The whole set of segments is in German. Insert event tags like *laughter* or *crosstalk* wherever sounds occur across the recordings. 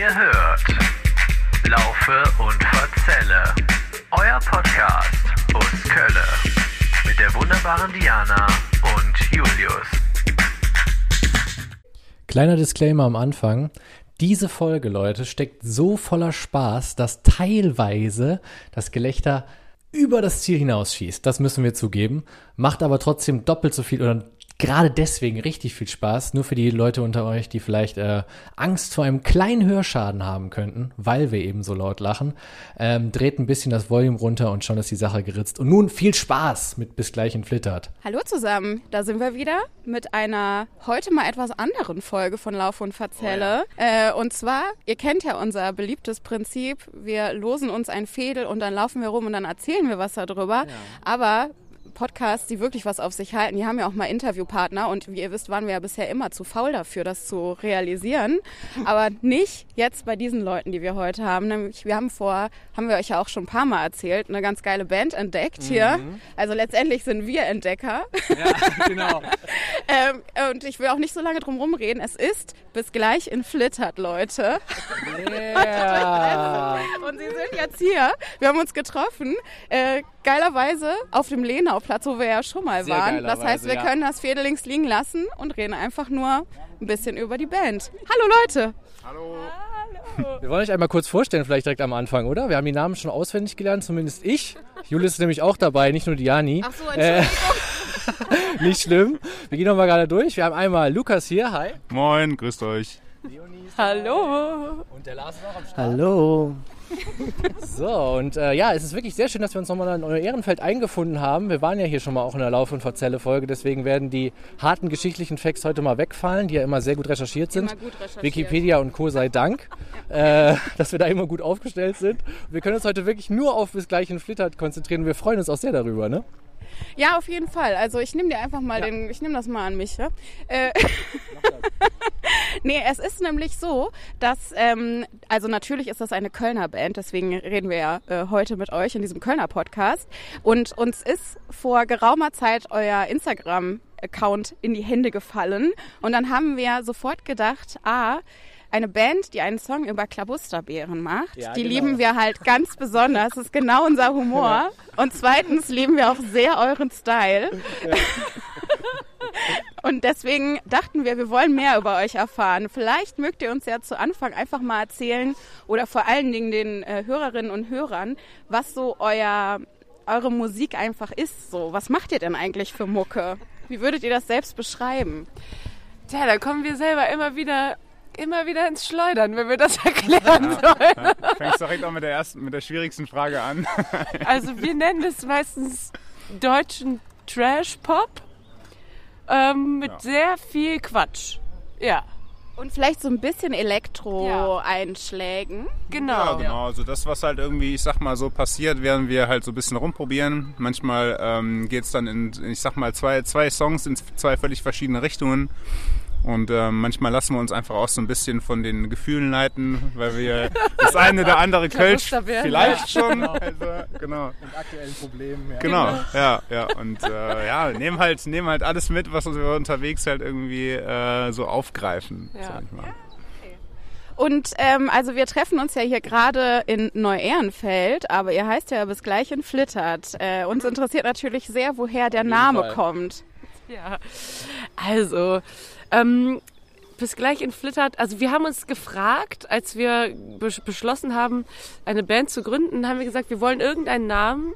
Ihr hört Laufe und Verzelle, euer Podcast aus Kölle mit der wunderbaren Diana und Julius. Kleiner Disclaimer am Anfang. Diese Folge, Leute, steckt so voller Spaß, dass teilweise das Gelächter über das Ziel hinausschießt. Das müssen wir zugeben. Macht aber trotzdem doppelt so viel oder gerade deswegen richtig viel Spaß. Nur für die Leute unter euch, die vielleicht äh, Angst vor einem kleinen Hörschaden haben könnten, weil wir eben so laut lachen. Ähm, dreht ein bisschen das Volume runter und schon ist die Sache geritzt. Und nun viel Spaß mit bis gleich in Flittert. Hallo zusammen, da sind wir wieder mit einer heute mal etwas anderen Folge von Lauf und Verzelle. äh, und zwar, ihr kennt ja unser beliebtes Prinzip, wir losen uns ein Fädel und dann laufen wir rum und dann erzählen wir was darüber. Aber Podcasts, die wirklich was auf sich halten, die haben ja auch mal Interviewpartner und wie ihr wisst, waren wir ja bisher immer zu faul dafür, das zu realisieren. *laughs* Aber nicht jetzt bei diesen Leuten, die wir heute haben. Nämlich, wir haben vor, haben wir euch ja auch schon ein paar Mal erzählt, eine ganz geile Band entdeckt hier. Also letztendlich sind wir Entdecker. Ja, genau. *laughs* Ähm, und ich will auch nicht so lange drum rumreden. Es ist bis gleich in Flittert, Leute. Yeah. Und sie sind jetzt hier. Wir haben uns getroffen. Äh, geilerweise auf dem Lenauplatz, wo wir ja schon mal Sehr waren. Das heißt, wir ja. können das Fädel links liegen lassen und reden einfach nur ein bisschen über die Band. Hallo Leute. Wir wollen euch einmal kurz vorstellen, vielleicht direkt am Anfang, oder? Wir haben die Namen schon auswendig gelernt, zumindest ich. Julius ist nämlich auch dabei, nicht nur Diani. Ach so, Äh, Entschuldigung. *laughs* nicht schlimm. Wir gehen nochmal gerade durch. Wir haben einmal Lukas hier, hi. Moin, grüßt euch. Hallo. Und der Lars ist auch am Start. Hallo. *laughs* So, und äh, ja, es ist wirklich sehr schön, dass wir uns nochmal in euer Ehrenfeld eingefunden haben. Wir waren ja hier schon mal auch in der Lauf- und Verzelle-Folge, deswegen werden die harten geschichtlichen Facts heute mal wegfallen, die ja immer sehr gut recherchiert sind. Immer gut recherchiert. Wikipedia und Co. sei Dank, äh, *laughs* dass wir da immer gut aufgestellt sind. Wir können uns heute wirklich nur auf bis gleich in Flittert konzentrieren. Wir freuen uns auch sehr darüber, ne? Ja, auf jeden Fall. Also ich nehme dir einfach mal den, ich nehme das mal an mich. Ja? Äh, *laughs* nee, es ist nämlich so, dass, ähm, also natürlich ist das eine Kölner Band, deswegen reden wir ja äh, heute mit euch in diesem Kölner Podcast. Und uns ist vor geraumer Zeit euer Instagram-Account in die Hände gefallen. Und dann haben wir sofort gedacht, ah, eine Band, die einen Song über Klabusterbeeren macht, Ja, die genau. lieben wir halt ganz besonders. Das ist genau unser Humor. Und zweitens lieben wir auch sehr euren Style. Und deswegen dachten wir, wir wollen mehr über euch erfahren. Vielleicht mögt ihr uns ja zu Anfang einfach mal erzählen oder vor allen Dingen den äh, Hörerinnen und Hörern, was so euer, eure Musik einfach ist. So, was macht ihr denn eigentlich für Mucke? Wie würdet ihr das selbst beschreiben? Tja, da kommen wir selber immer wieder, immer wieder ins Schleudern, wenn wir das *laughs* erklären sollen. Fängst direkt auch mit der ersten, mit der schwierigsten Frage an. *laughs* Also wir nennen es meistens deutschen Trash-Pop ähm, mit Ja. sehr viel Quatsch. Ja, Und vielleicht so ein bisschen Elektro-Einschlägen. genau. Ja, genau. Also das, was halt irgendwie, ich sag mal, so passiert, während wir halt so ein bisschen rumprobieren. Manchmal ähm, geht's dann in, ich sag mal, zwei, zwei Songs in zwei völlig verschiedene Richtungen. Und ähm, manchmal lassen wir uns einfach auch so ein bisschen von den Gefühlen leiten, weil wir das eine oder andere *laughs* Kölsch Klabusterbeeren, vielleicht schon. Also, genau. Mit aktuellen Problemen. Ja. Genau, ja, ja. Und äh, ja, nehmen halt, nehmen halt alles mit, was wir unterwegs halt irgendwie äh, so aufgreifen, Ja. sag ich mal. Und ähm, also wir treffen uns ja hier gerade in Neu-Ehrenfeld, aber ihr heißt ja bis gleich in Flittert. Äh, uns interessiert natürlich sehr, woher der Name Fall. kommt. Ja, also ähm, bis gleich in Flittert. Also wir haben uns gefragt, als wir besch- beschlossen haben, eine Band zu gründen, haben wir gesagt, wir wollen irgendeinen Namen,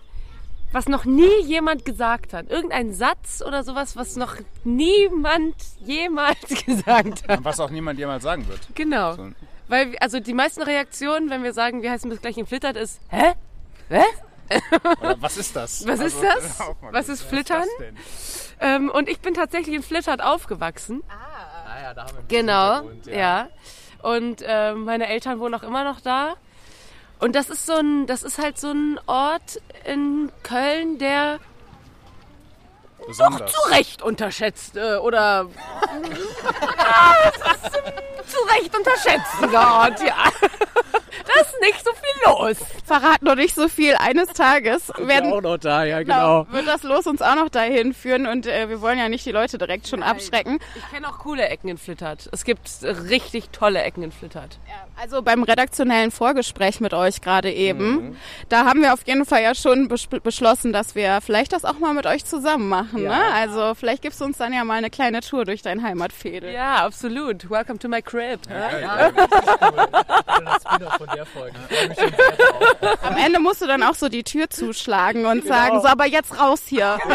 was noch nie jemand gesagt hat. Irgendein Satz oder sowas, was noch niemand jemals *laughs* gesagt hat. Und was auch niemand jemals sagen wird. Genau. So. Weil, also die meisten Reaktionen, wenn wir sagen, wir heißen bis gleich in Flittert, ist, hä? Hä? Oder was ist das? Was ist Also, das? *laughs* auch mal Was ist Flittern? das denn? Ähm, und ich bin tatsächlich in Flittert aufgewachsen. Ah, ja, da haben wir Genau, Hintergrund, ja. Und ähm, meine Eltern wohnen auch immer noch da. Und das ist so ein, das ist halt so ein Ort in Köln, der Besonders. zu Recht unterschätzt äh, oder *laughs* Ja, ist ein zu Recht unterschätzter Ort, ja. *laughs* Da ist nicht so viel los. Verrat nur nicht so viel. Eines Tages werden, auch noch da, ja, genau, genau. wird das Los uns auch noch dahin führen und äh, wir wollen ja nicht die Leute direkt schon abschrecken. Ich kenne auch coole Ecken in Flittert. Es gibt richtig tolle Ecken in Flittert. Also beim redaktionellen Vorgespräch mit euch gerade eben, Mhm. da haben wir auf jeden Fall ja schon bes beschlossen, dass wir vielleicht das auch mal mit euch zusammen machen. Ja. Ne? Also vielleicht gibst du uns dann ja mal eine kleine Tour durch dein Heimatfädel. Ja, absolut. Welcome to my crib. Ja, das Spin-off von der Folge. Ich freu mich drauf. Am Ende musst du dann auch so die Tür zuschlagen und Genau. sagen, so, aber jetzt raus hier. *laughs*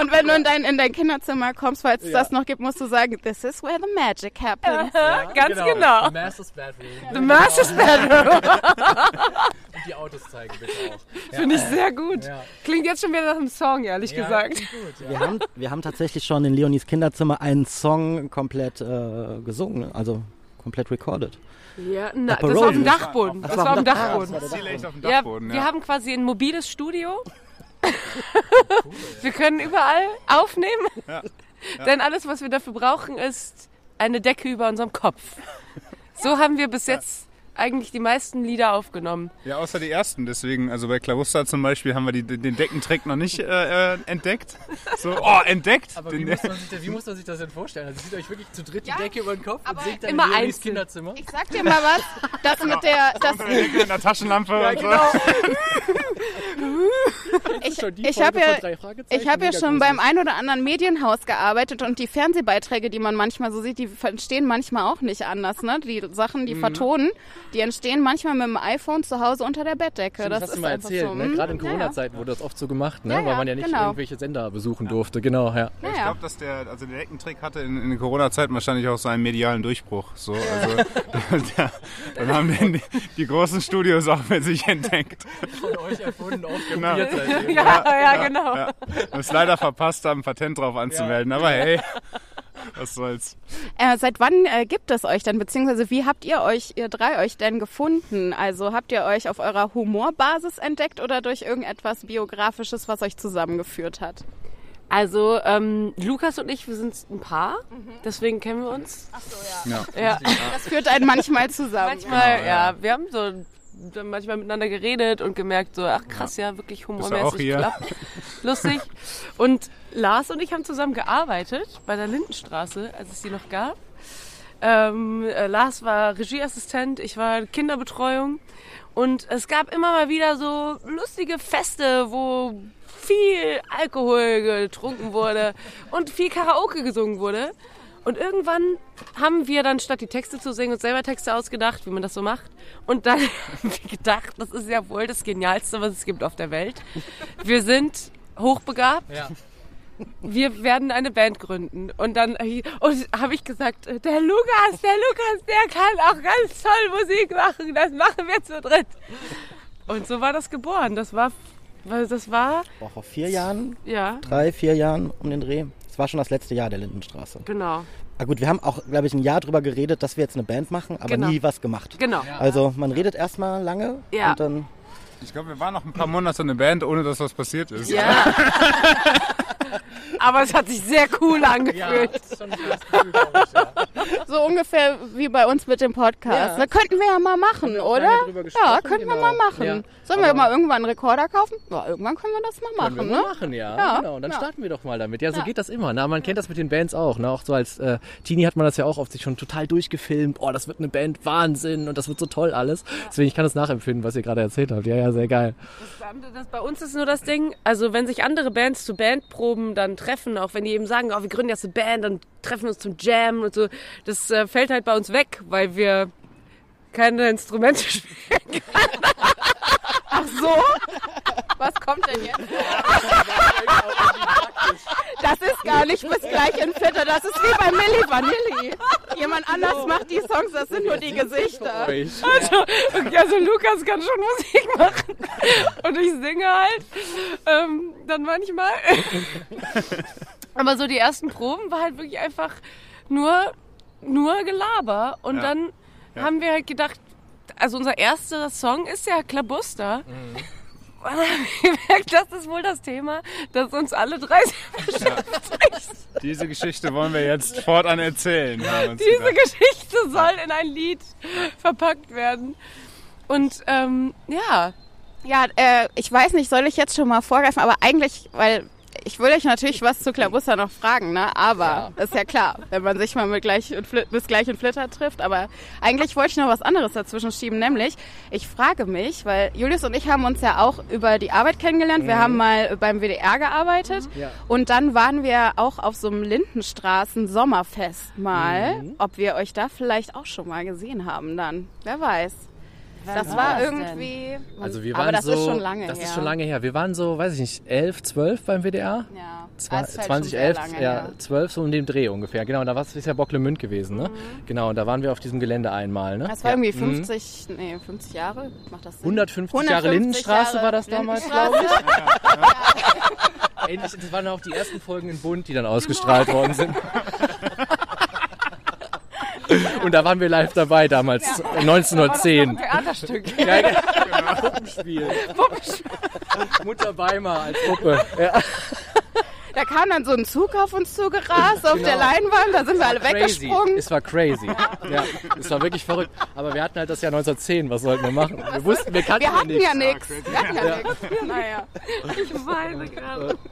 Und wenn du in dein, in dein Kinderzimmer kommst, falls es Ja. das noch gibt, musst du sagen, this is where the magic happens. Ganz genau. The Master's Bedroom. The Master's Bedroom. *laughs* Und die Autos zeigen bitte auch. *laughs* Finde ich sehr gut. Ja. Klingt jetzt schon wieder nach einem Song, ehrlich gesagt. Gut, ja. Wir haben, wir haben tatsächlich schon in Leonis Kinderzimmer einen Song komplett äh, gesungen, also komplett recorded. Ja, na, das war auf dem. Dachboden. Das war auf dem Dachboden. Dachboden. Das Ziel echt auf dem Ja, wir haben quasi ein mobiles Studio. *laughs* wir können überall aufnehmen. Ja. Denn alles, was wir dafür brauchen, ist eine Decke über unserem Kopf. So haben wir bis jetzt eigentlich die meisten Lieder aufgenommen. Ja, außer die ersten. Deswegen, also bei Clarusta zum Beispiel haben wir die, den Deckentrick noch nicht äh, äh, entdeckt. So, oh, entdeckt! Aber Den- wie muss, man *laughs* sich das, wie muss man sich das denn vorstellen? Also zieht euch wirklich zu dritt die Ja, Decke über den Kopf und aber singt dann immer in Leonis. Kinderzimmer? Ich sag dir mal was, das mit der, *laughs* das, unter der Decke mit einer Taschenlampe und so. *laughs* ich, die ich Folge habe ja, ich habe ja schon beim ein oder anderen Medienhaus gearbeitet und die Fernsehbeiträge, die man manchmal so sieht, die entstehen manchmal auch nicht anders, ne? Die Sachen, Mhm. die vertonen, die entstehen manchmal mit dem iPhone zu Hause unter der Bettdecke. Stimmt, das das hast ist du mal erzählt, so. ne? hm? Gerade in Ja, ja. Corona-Zeiten wurde das oft so gemacht, ne? Ja, ja, weil man ja nicht genau. irgendwelche Sender besuchen durfte. Genau, ja. Ja, Ich glaube, dass der, also der Deckentrick hatte in, in der Corona-Zeit wahrscheinlich auch seinen medialen Durchbruch. So, also, *laughs* *laughs* der, dann haben die, die großen Studios auch für sich entdeckt. Von euch erfunden, auch Genau. Ja, ja, genau. Ja. Und es leider verpasst haben, ein Patent drauf anzumelden. Aber hey, *laughs* was soll's. Äh, seit wann äh, gibt es euch denn, beziehungsweise wie habt ihr euch, ihr drei euch denn gefunden? Also habt ihr euch auf eurer Humorbasis entdeckt oder durch irgendetwas Biografisches, was euch zusammengeführt hat? Also, ähm, Lukas und ich, wir sind ein Paar. Deswegen kennen wir uns. Ja. Ja. Das führt einen manchmal zusammen. Manchmal, ja, wir haben so dann manchmal miteinander geredet und gemerkt, so, ach krass, ja, wirklich du auch humormäßig hier? klappt. *laughs* Lustig. Und Lars und ich haben zusammen gearbeitet bei der Lindenstraße, als es die noch gab. Ähm, äh, Lars war Regieassistent, ich war Kinderbetreuung. Und es gab immer mal wieder so lustige Feste, wo viel Alkohol getrunken wurde und viel Karaoke gesungen wurde. Und irgendwann haben wir dann statt die Texte zu singen uns selber Texte ausgedacht, wie man das so macht. Und dann *laughs* haben wir gedacht, das ist ja wohl das Genialste, was es gibt auf der Welt. Wir sind hochbegabt, Ja. wir werden eine Band gründen. Und dann und habe ich gesagt, der Lukas, der Lukas, der kann auch ganz toll Musik machen. Das machen wir zu dritt. Und so war das geboren. Das war, das war, Auch vor vier Jahren, ja, drei, vier Jahren um den Dreh. Das war schon das letzte Jahr der Lindenstraße. genau, Ah gut, wir haben auch, glaube ich, ein Jahr drüber geredet, dass wir jetzt eine Band machen, aber Genau. nie was gemacht. genau. Also man redet erstmal lange Ja. und dann Ich glaube, wir waren noch ein paar Monate eine Band, ohne dass was passiert ist. Ja. *laughs* *laughs* Aber es hat sich sehr cool Ja, angefühlt. ist schon Gefühl, ich, ja. So ungefähr wie bei uns mit dem Podcast. Ja. Ne? Könnten wir ja mal machen, wir oder? Ja, könnten wir genau. mal machen. Ja. Sollen wir mal irgendwann einen Rekorder kaufen? Ja, irgendwann können wir das mal machen, Können wir ne? machen, ja. Ja, Genau. Und dann ja. starten wir doch mal damit. Ja, so Ja. geht das immer. Na, man kennt das mit den Bands auch. Ne? Auch so als äh, Teenie hat man das ja auch oft sich schon total durchgefilmt. Oh, das wird eine Band, Wahnsinn und das wird so toll alles. Deswegen ich kann das nachempfinden, was ihr gerade erzählt habt. Ja, ja, sehr geil. Das, das, bei uns ist nur das Ding, also wenn sich andere Bands zu Bandproben dann treffen, auch wenn die eben sagen, oh, wir gründen jetzt eine Band, dann treffen uns zum Jam und so, das äh, fällt halt bei uns weg, weil wir keine Instrumente *laughs* spielen. Ach so? Was kommt denn jetzt? Das ist gar nicht bis gleich in Fitte. Das ist wie bei Milli Vanilli. Jemand anders macht die Songs, das sind nur die Gesichter. Also, okay, also Lukas kann schon Musik machen und ich singe halt ähm, dann manchmal. *laughs* Aber so die ersten Proben war halt wirklich einfach nur, nur Gelaber und Ja. dann Ja. haben wir halt gedacht, also unser erster Song ist ja Klabuster. *laughs* Und dann haben wir gemerkt, das ist wohl das Thema, das uns alle drei sehr beschäftigt. Diese Geschichte wollen wir jetzt fortan erzählen. Diese gedacht. Geschichte soll in ein Lied verpackt werden. Und ähm, ja, Ja, äh, ich weiß nicht, soll ich jetzt schon mal vorgreifen, aber eigentlich, weil ich will euch natürlich was zu Klabuster noch fragen, ne? Aber ist ja klar, wenn man sich mal mit gleich und Flit bis gleich und Flitter trifft. Aber eigentlich wollte ich noch was anderes dazwischen schieben, nämlich ich frage mich, weil Julius und ich haben uns ja auch über die Arbeit kennengelernt. Wir haben mal beim WDR gearbeitet Ja. und dann waren wir auch auf so einem Lindenstraßen Sommerfest mal. Ob wir euch da vielleicht auch schon mal gesehen haben dann, wer weiß. Das war das irgendwie. Also wir waren aber das so, ist schon lange das her. ist schon lange her. Wir waren so, weiß ich nicht, 11, 12 beim WDR. Ja, Zwei- das ist halt schon sehr 2011, lange ja. 12 so um den Dreh ungefähr. Genau, da war es ja Bocklemünd gewesen, ne? Genau, und da waren wir auf diesem Gelände einmal, ne? Mhm. Das war ja. irgendwie Mhm. 50, nee, 50 Jahre. Macht das Sinn? 150 Jahre Lindenstraße war das damals, glaube ich. *laughs* Ähnlich, das waren auch die ersten Folgen in Bund, die dann ausgestrahlt worden sind. *laughs* *laughs* Und da waren wir live dabei damals, 1910. Theaterstück. Ja, genau. Puppenspiel. Mutter Weimar als Puppe. Ja. Da kam dann so ein Zug auf uns zugerast auf der Leinwand, da sind wir alle Crazy. weggesprungen. Es war crazy. *laughs* Ja, es war wirklich verrückt. Aber wir hatten halt das Jahr 1910. Was sollten wir machen? Wir wussten, wir kannten Wir hatten nichts. ja nichts. Wir hatten ja nichts. *laughs* Naja. Ich weine gerade. *laughs*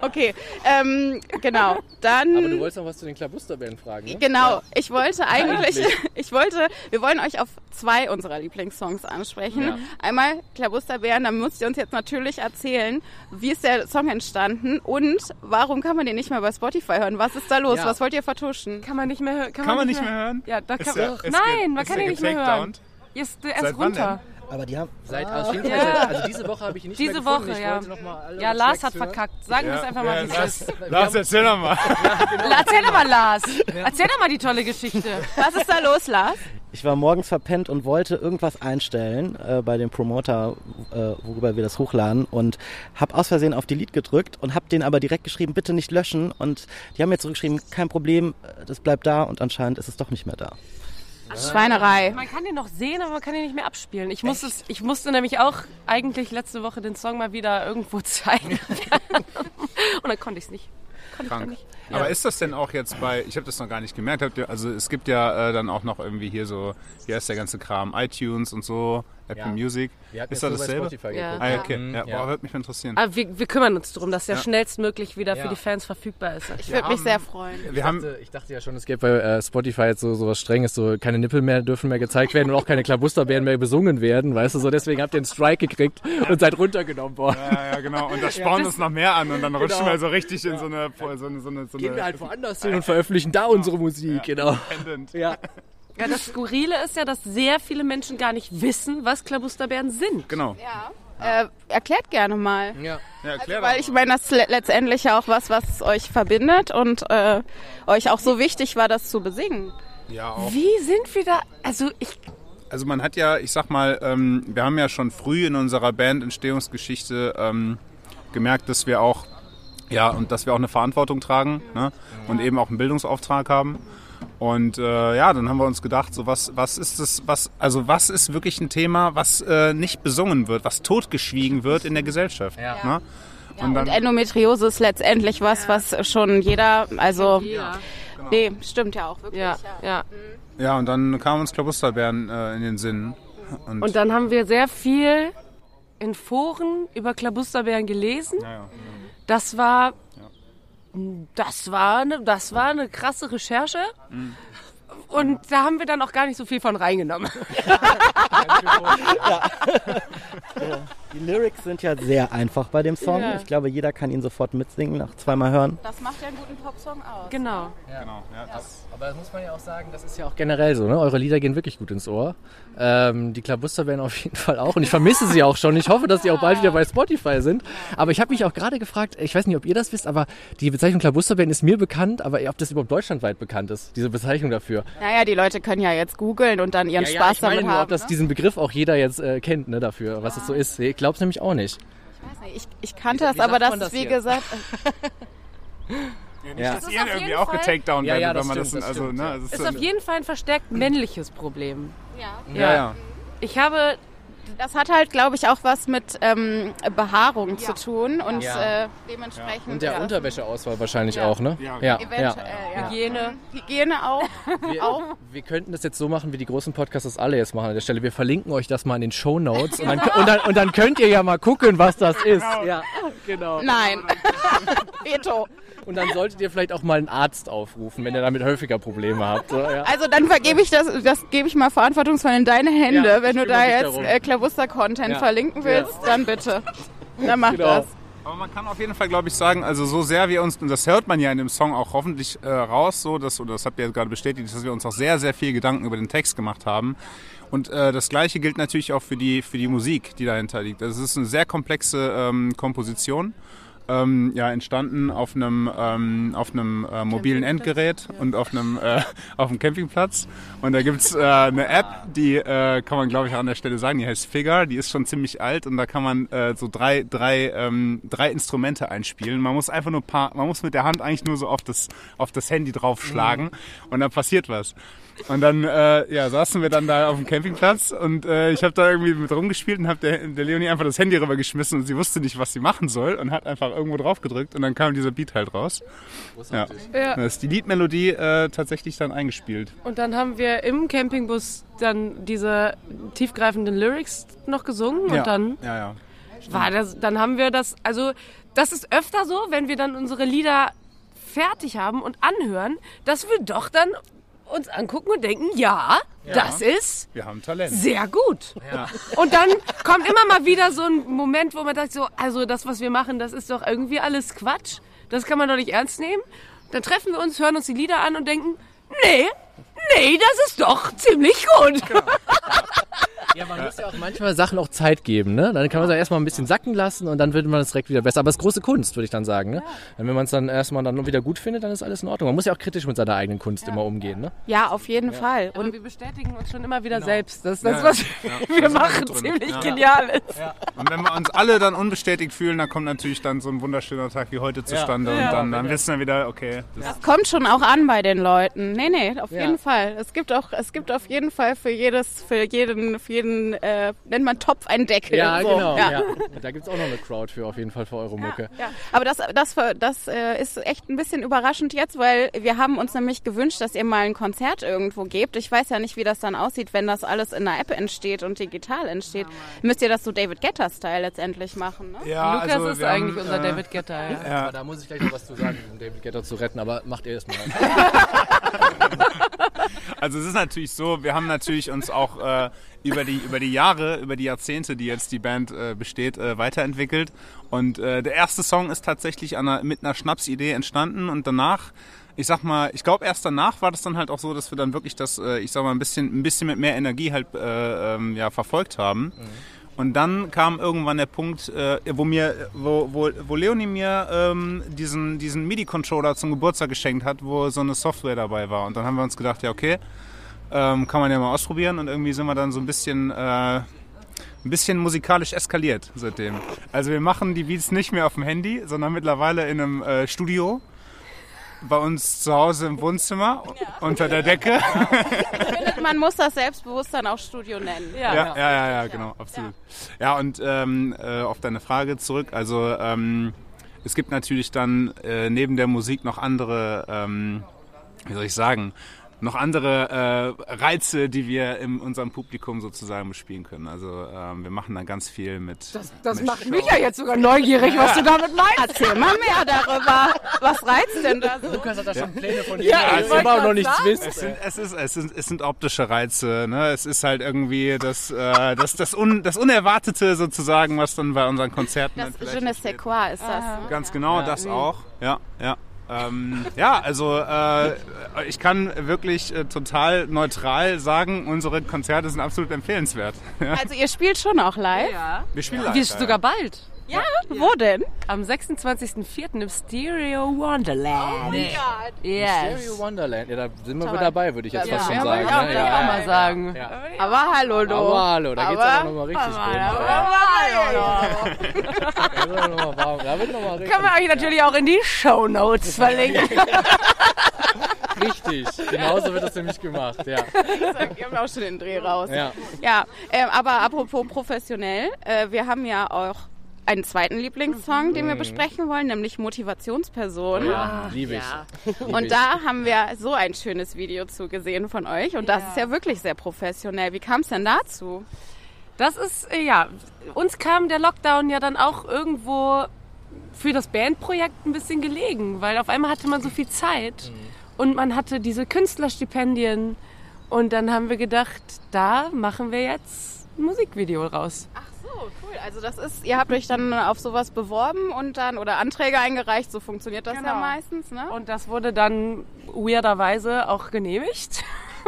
Okay, ähm, genau. Dann. Aber du wolltest noch was zu den Klabusterbären fragen, ne? Genau, ich wollte eigentlich, Eigentlich. ich wollte, wir wollen euch auf zwei unserer Lieblingssongs ansprechen. Ja. Einmal Klabusterbären, da müsst ihr uns jetzt natürlich erzählen, wie ist der Song entstanden und warum kann man den nicht mehr bei Spotify hören? Was ist da los? Ja. Was wollt ihr vertuschen? Kann man nicht mehr hören? Kann man nicht mehr hören? Ja, da kann der- Nein, man kann der ihn nicht mehr hören. Jetzt, er ist Seit wann runter. Aber die haben. Seit, jeden Fall Ja. seit, also diese Woche habe ich ihn nicht Diese mehr gefunden. Woche, ich ja. wollte noch mal alle Ja, Tracks Lars hat hören. verkackt. Sagen wir es einfach mal, wie es Lars, ist. Lars, erzähl doch mal. *laughs* Erzähl doch mal, Lars. Erzähl doch mal die tolle Geschichte. Was ist da los, Lars? Ich war morgens verpennt und wollte irgendwas einstellen äh, bei dem Promoter, äh, worüber wir das hochladen und habe aus Versehen auf Delete gedrückt und habe den aber direkt geschrieben, bitte nicht löschen und die haben mir zurückgeschrieben, kein Problem, äh, das bleibt da und anscheinend ist es doch nicht mehr da. Schweinerei. Man kann den noch sehen, aber man kann ihn nicht mehr abspielen. Ich, muss es, ich musste nämlich auch eigentlich letzte Woche den Song mal wieder irgendwo *laughs* zeigen. *laughs* Und dann konnte ich es nicht. Krank. nicht. Aber ist das denn auch jetzt bei, ich habe das noch gar nicht gemerkt, habt ihr, also es gibt ja äh, dann auch noch irgendwie hier so, wie heißt der ganze Kram, iTunes und so, Apple Ja. Music. Ist das dasselbe? Ja. Ah, okay. Mhm, Ja, ja. Boah, würde mich interessieren. Aber wir, wir kümmern uns darum, dass er Ja. schnellstmöglich wieder für die Fans verfügbar ist. Ich würde mich sehr freuen. Wir Ich haben, dachte, ich dachte ja schon, es gäbe bei äh, Spotify jetzt so, so was Strenges, so keine Nippel mehr dürfen mehr gezeigt werden und auch keine Klabusterbären mehr besungen werden, weißt du, so deswegen habt ihr einen Strike gekriegt und seid runtergenommen worden. ja, ja, genau. Und das spornt uns noch mehr an und dann rutschen Genau. wir so richtig in so eine, so eine, so eine, so Gehen wir eine halt woanders hin und veröffentlichen da unsere Musik, genau. Independent. Ja. Ja, das Skurrile ist ja, dass sehr viele Menschen gar nicht wissen, was Klabusterbären sind. Genau. Ja. Äh, erklärt gerne mal. ja. Ja, erklär Also, Weil ich meine, das ist le- letztendlich ja auch was, was euch verbindet und äh, euch auch so wichtig war, das zu besingen. Ja, auch. Wie sind wir da? Also ich Also man hat ja, ich sag mal, ähm, wir haben ja schon früh in unserer Band-Entstehungsgeschichte ähm, gemerkt, dass wir auch, ja, und dass wir auch eine Verantwortung tragen ne? und eben auch einen Bildungsauftrag haben. Und äh, ja, dann haben wir uns gedacht, so was, was ist das, was, also was ist wirklich ein Thema, was äh, nicht besungen wird, was totgeschwiegen wird in der Gesellschaft. Ja. Ne? Ja, Und und, Endometriose ist letztendlich was, was schon jeder, also ja, nee, stimmt ja auch wirklich. ja, ja. Ja, und dann kamen uns Klabusterbären äh, in den Sinn. Und, Und dann haben wir sehr viel in Foren über Klabusterbären gelesen. ja, ja. Das war, das war, eine, das war eine krasse Recherche. Und da haben wir dann auch gar nicht so viel von reingenommen. *laughs* *laughs* Die Lyrics sind ja sehr einfach bei dem Song. Ja. Ich glaube, jeder kann ihn sofort mitsingen, nach zweimal hören. Das macht ja einen guten Popsong aus. Genau. genau. Ja, das, Aber das muss man ja auch sagen, das ist ja auch generell so, ne? Eure Lieder gehen wirklich gut ins Ohr. Ähm, die Klabusterbären auf jeden Fall auch. Und ich vermisse sie auch schon. Ich hoffe, dass die auch bald wieder bei Spotify sind. Aber ich habe mich auch gerade gefragt, ich weiß nicht, ob ihr das wisst, aber die Bezeichnung Klabusterbären ist mir bekannt, aber ob das überhaupt deutschlandweit bekannt ist, diese Bezeichnung dafür. Naja, die Leute können ja jetzt googeln und dann ihren Spaß ich meine damit nur, haben. ob das ne? diesen Begriff auch jeder jetzt äh, kennt, ne, dafür, was es so ist. Ich glaube es nämlich auch nicht. Ich weiß nicht, Ich, ich kannte Wie- das, wie aber das ist das wie hier? gesagt. *laughs* Ja. dass ist ihr auf irgendwie jeden auch Fall- getakedown Ja, werdet, ja, man stimmt, das also, stimmt, ne, ja. also es Ist auf jeden Fall ein verstärkt männliches Problem. Ja. ja, ja. Ich habe Das hat halt, glaube ich, auch was mit ähm, Behaarung zu tun und Ja. äh, dementsprechend. Und der ja, Unterwäscheauswahl wahrscheinlich Ja. auch, ne? Ja, ja. Eventuell, ja. Hygiene. Hygiene auch. Wir, *laughs* wir könnten das jetzt so machen, wie die großen Podcasts das alle jetzt machen an der Stelle. Wir verlinken euch das mal in den Show Notes und, dann, und, dann, und dann könnt ihr ja mal gucken, was das ist. Ja, genau. Nein. *laughs* Veto. Und dann solltet ihr vielleicht auch mal einen Arzt aufrufen, wenn ihr damit häufiger Probleme habt. So, ja. Also dann vergebe ich das, das gebe ich mal verantwortungsvoll in deine Hände. Ja, Wenn du da jetzt äh, Klavuster-Content Ja. verlinken willst, dann bitte. Dann mach Genau. das. Aber man kann auf jeden Fall, glaube ich, sagen, also so sehr wir uns, und das hört man ja in dem Song auch hoffentlich äh, raus, so, dass, oder das habt ihr jetzt gerade bestätigt, dass wir uns auch sehr, sehr viel Gedanken über den Text gemacht haben. Und äh, das Gleiche gilt natürlich auch für die, für die Musik, die dahinter liegt. Also es ist eine sehr komplexe ähm, Komposition. Ähm, ja, entstanden auf einem, ähm, auf einem äh, mobilen Endgerät und auf einem, äh, *laughs* auf einem Campingplatz. Und da gibt's äh, eine App, die äh, kann man glaube ich auch an der Stelle sagen, die heißt Figure, die ist schon ziemlich alt und da kann man äh, so drei, drei, ähm, drei Instrumente einspielen. Man muss einfach nur paar, man muss mit der Hand eigentlich nur so auf das, auf das Handy draufschlagen und dann passiert was. Und dann äh, ja, saßen wir dann da auf dem Campingplatz und äh, ich habe da irgendwie mit rumgespielt und habe der, der Leonie einfach das Handy rübergeschmissen und sie wusste nicht, was sie machen soll und hat einfach irgendwo drauf gedrückt und dann kam dieser Beat halt raus. Ja. Ja. Da ist die Liedmelodie äh, tatsächlich dann eingespielt. Und dann haben wir im Campingbus dann diese tiefgreifenden Lyrics noch gesungen ja. und dann Ja, ja. war das, dann haben wir das, also das ist öfter so, wenn wir dann unsere Lieder fertig haben und anhören, dass wir doch dann uns angucken und denken, ja, das ist Wir haben Talent. sehr gut. Ja. Und dann kommt immer mal wieder so ein Moment, wo man sagt so, also das, was wir machen, das ist doch irgendwie alles Quatsch. Das kann man doch nicht ernst nehmen. Dann treffen wir uns, hören uns die Lieder an und denken, nee, nee, das ist doch ziemlich gut. Ja, man muss ja auch manchmal Sachen auch Zeit geben, ne? Dann kann man es ja erstmal ein bisschen sacken lassen und dann wird man es direkt wieder besser. Aber es ist große Kunst, würde ich dann sagen, ne? Wenn man es dann erstmal dann wieder gut findet, dann ist alles in Ordnung. Man muss ja auch kritisch mit seiner eigenen Kunst immer umgehen, ne? Ja, auf jeden Fall. Und Und wir bestätigen uns schon immer wieder selbst, dass das, Ja, was ja, wir da sind machen, ziemlich Ja. genial ist. Und wenn wir uns alle dann unbestätigt fühlen, dann kommt natürlich dann so ein wunderschöner Tag wie heute zustande und dann, dann wissen wir wieder, okay, das es kommt schon auch an bei den Leuten. Nee, nee, auf Ja. jeden Fall. Es gibt auch, es gibt auf jeden Fall für jedes, für jeden, für jeden, äh, nennt man Topf einen Deckel. Ja, so. genau. Ja. Ja. Da gibt's auch noch eine Crowd für, auf jeden Fall für eure Mucke. Ja, aber das, das, das äh, ist echt ein bisschen überraschend jetzt, weil wir haben uns nämlich gewünscht, dass ihr mal ein Konzert irgendwo gebt. Ich weiß ja nicht, wie das dann aussieht, wenn das alles in einer App entsteht und digital entsteht. Müsst ihr das so David Guetta-Style letztendlich machen, ne? ja, Lukas also ist eigentlich haben, unser äh, David Guetta. Ja. Ja. Aber da muss ich gleich noch was zu sagen, um David Guetta zu retten, aber macht ihr erstmal. *laughs* Also es ist natürlich so, wir haben natürlich uns auch äh, über die über die Jahre, über die Jahrzehnte, die jetzt die Band äh, besteht, äh, weiterentwickelt. Und äh, der erste Song ist tatsächlich einer, mit einer Schnapsidee entstanden und danach, ich sag mal, ich glaube erst danach war das dann halt auch so, dass wir dann wirklich das, äh, ich sag mal, ein bisschen ein bisschen mit mehr Energie halt äh, ähm, ja verfolgt haben. Und dann kam irgendwann der Punkt, äh, wo mir, wo, wo, wo Leonie mir ähm, diesen, diesen MIDI-Controller zum Geburtstag geschenkt hat, wo so eine Software dabei war. Und dann haben wir uns gedacht, ja okay, ähm, kann man ja mal ausprobieren. Und irgendwie sind wir dann so ein bisschen, äh, ein bisschen musikalisch eskaliert seitdem. Also wir machen die Beats nicht mehr auf dem Handy, sondern mittlerweile in einem äh, Studio. Bei uns zu Hause im Wohnzimmer, unter der Decke. *laughs* Ich finde, man muss das selbstbewusst dann auch Studio nennen. Ja. Ja, ja, ja, ja, genau, absolut. Ja, und ähm, äh, auf deine Frage zurück. Also ähm, es gibt natürlich dann äh, neben der Musik noch andere, ähm, wie soll ich sagen, noch andere äh, Reize, die wir in unserem Publikum sozusagen bespielen können. Also ähm, wir machen da ganz viel mit. Das, das mit macht Show. mich ja jetzt sogar neugierig, was du damit meinst. Erzähl mal mehr darüber. Was reizt denn da so? Lukas hat da schon Pläne von Ja, dir, ich als wollte immer auch noch nichts wisst. Es sind, es, ist, es, sind, es sind optische Reize. Ne? Es ist halt irgendwie das, äh, das, das, Un, das Unerwartete sozusagen, was dann bei unseren Konzerten Das Je ne sais quoi ist das. Ne? Ganz genau, das auch. Ja, ja. Ähm, ja, also äh, ich kann wirklich äh, total neutral sagen, unsere Konzerte sind absolut empfehlenswert. Ja. *laughs* Also ihr spielt schon auch live? Ja. Wir spielen live. Wir ja. sogar bald. Ja? Wo denn? Am 26.04. im Stereo Wonderland. Gott. Yes. Stereo Wonderland, ja, da sind wir Toll. wieder dabei, würde ich jetzt Ja, fast ja, schon wollte sagen. auch, ne? will ich auch mal sagen. Ja. Aber hallo, du. Aber hallo, da geht's aber nochmal richtig aber, rund. aber, Ja. hallo, du. Da wird noch mal warm. Da wird noch mal richtig. Können wir euch natürlich auch in die Shownotes verlinken. Richtig *laughs* Richtig, genauso wird das nämlich gemacht, ja. Wir haben auch schon den Dreh raus. Ja. Ja, ähm, aber apropos professionell, äh, wir haben ja auch einen zweiten Lieblingssong, den wir besprechen wollen, nämlich Motivationsperson. Ja, liebe ich. Lieb Und da haben wir so ein schönes Video zu gesehen von euch. Und das ist ja wirklich sehr professionell. Wie kam es denn dazu? Das ist, äh, ja, uns kam der Lockdown ja dann auch irgendwo für das Bandprojekt ein bisschen gelegen, weil auf einmal hatte man so viel Zeit und man hatte diese Künstlerstipendien und dann haben wir gedacht, da machen wir jetzt ein Musikvideo raus. Ach. Also das ist, ihr habt euch dann auf sowas beworben und dann oder Anträge eingereicht. So funktioniert das ja Genau. meistens, ne? Und das wurde dann weirderweise auch genehmigt.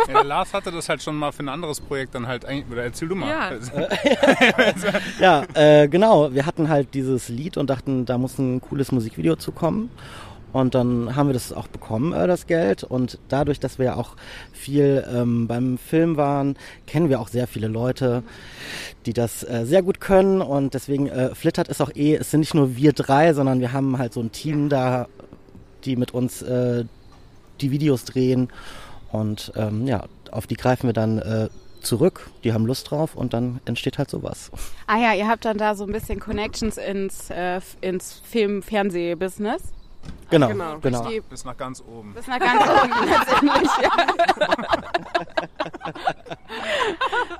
Ja, der Lars hatte das halt schon mal für ein anderes Projekt dann halt eigentlich, oder erzähl du mal. Ja. *laughs* Ja, äh, genau. Wir hatten halt dieses Lied und dachten, da muss ein cooles Musikvideo zu kommen. Und dann haben wir das auch bekommen, äh, das Geld. Und dadurch, dass wir ja auch viel ähm, beim Film waren, kennen wir auch sehr viele Leute, die das äh, sehr gut können. Und deswegen äh, flittert es auch eh, es sind nicht nur wir drei, sondern wir haben halt so ein Team da, die mit uns äh, die Videos drehen. Und ähm, ja, auf die greifen wir dann äh, zurück. Die haben Lust drauf und dann entsteht halt sowas. Ah ja, ihr habt dann da so ein bisschen Connections ins, äh, ins Film-Fernseh-Business. Genau, Genau. genau. Bis nach ganz oben. bis nach ganz oben *laughs* letztendlich. Ja. *laughs*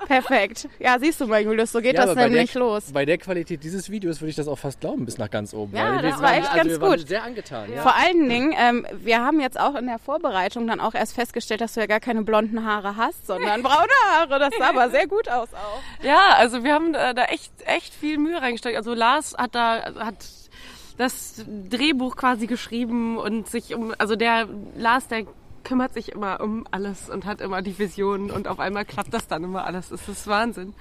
Perfekt. Ja, siehst du mal, Julius, so geht Ja, das nämlich der, los. Bei der Qualität dieses Videos würde ich das auch fast glauben, bis nach ganz oben. Ja, Weil das war waren- echt also ganz wir waren gut. sehr angetan. Ja. Vor allen Dingen, ähm, wir haben jetzt auch in der Vorbereitung dann auch erst festgestellt, dass du ja gar keine blonden Haare hast, sondern *laughs* braune Haare. Das sah aber sehr gut aus auch. Ja, also wir haben äh, da echt, echt viel Mühe reingesteckt. Also Lars hat da, hat das Drehbuch quasi geschrieben und sich um, also der Lars, der kümmert sich immer um alles und hat immer die Vision und auf einmal klappt das dann immer alles. Das ist Wahnsinn.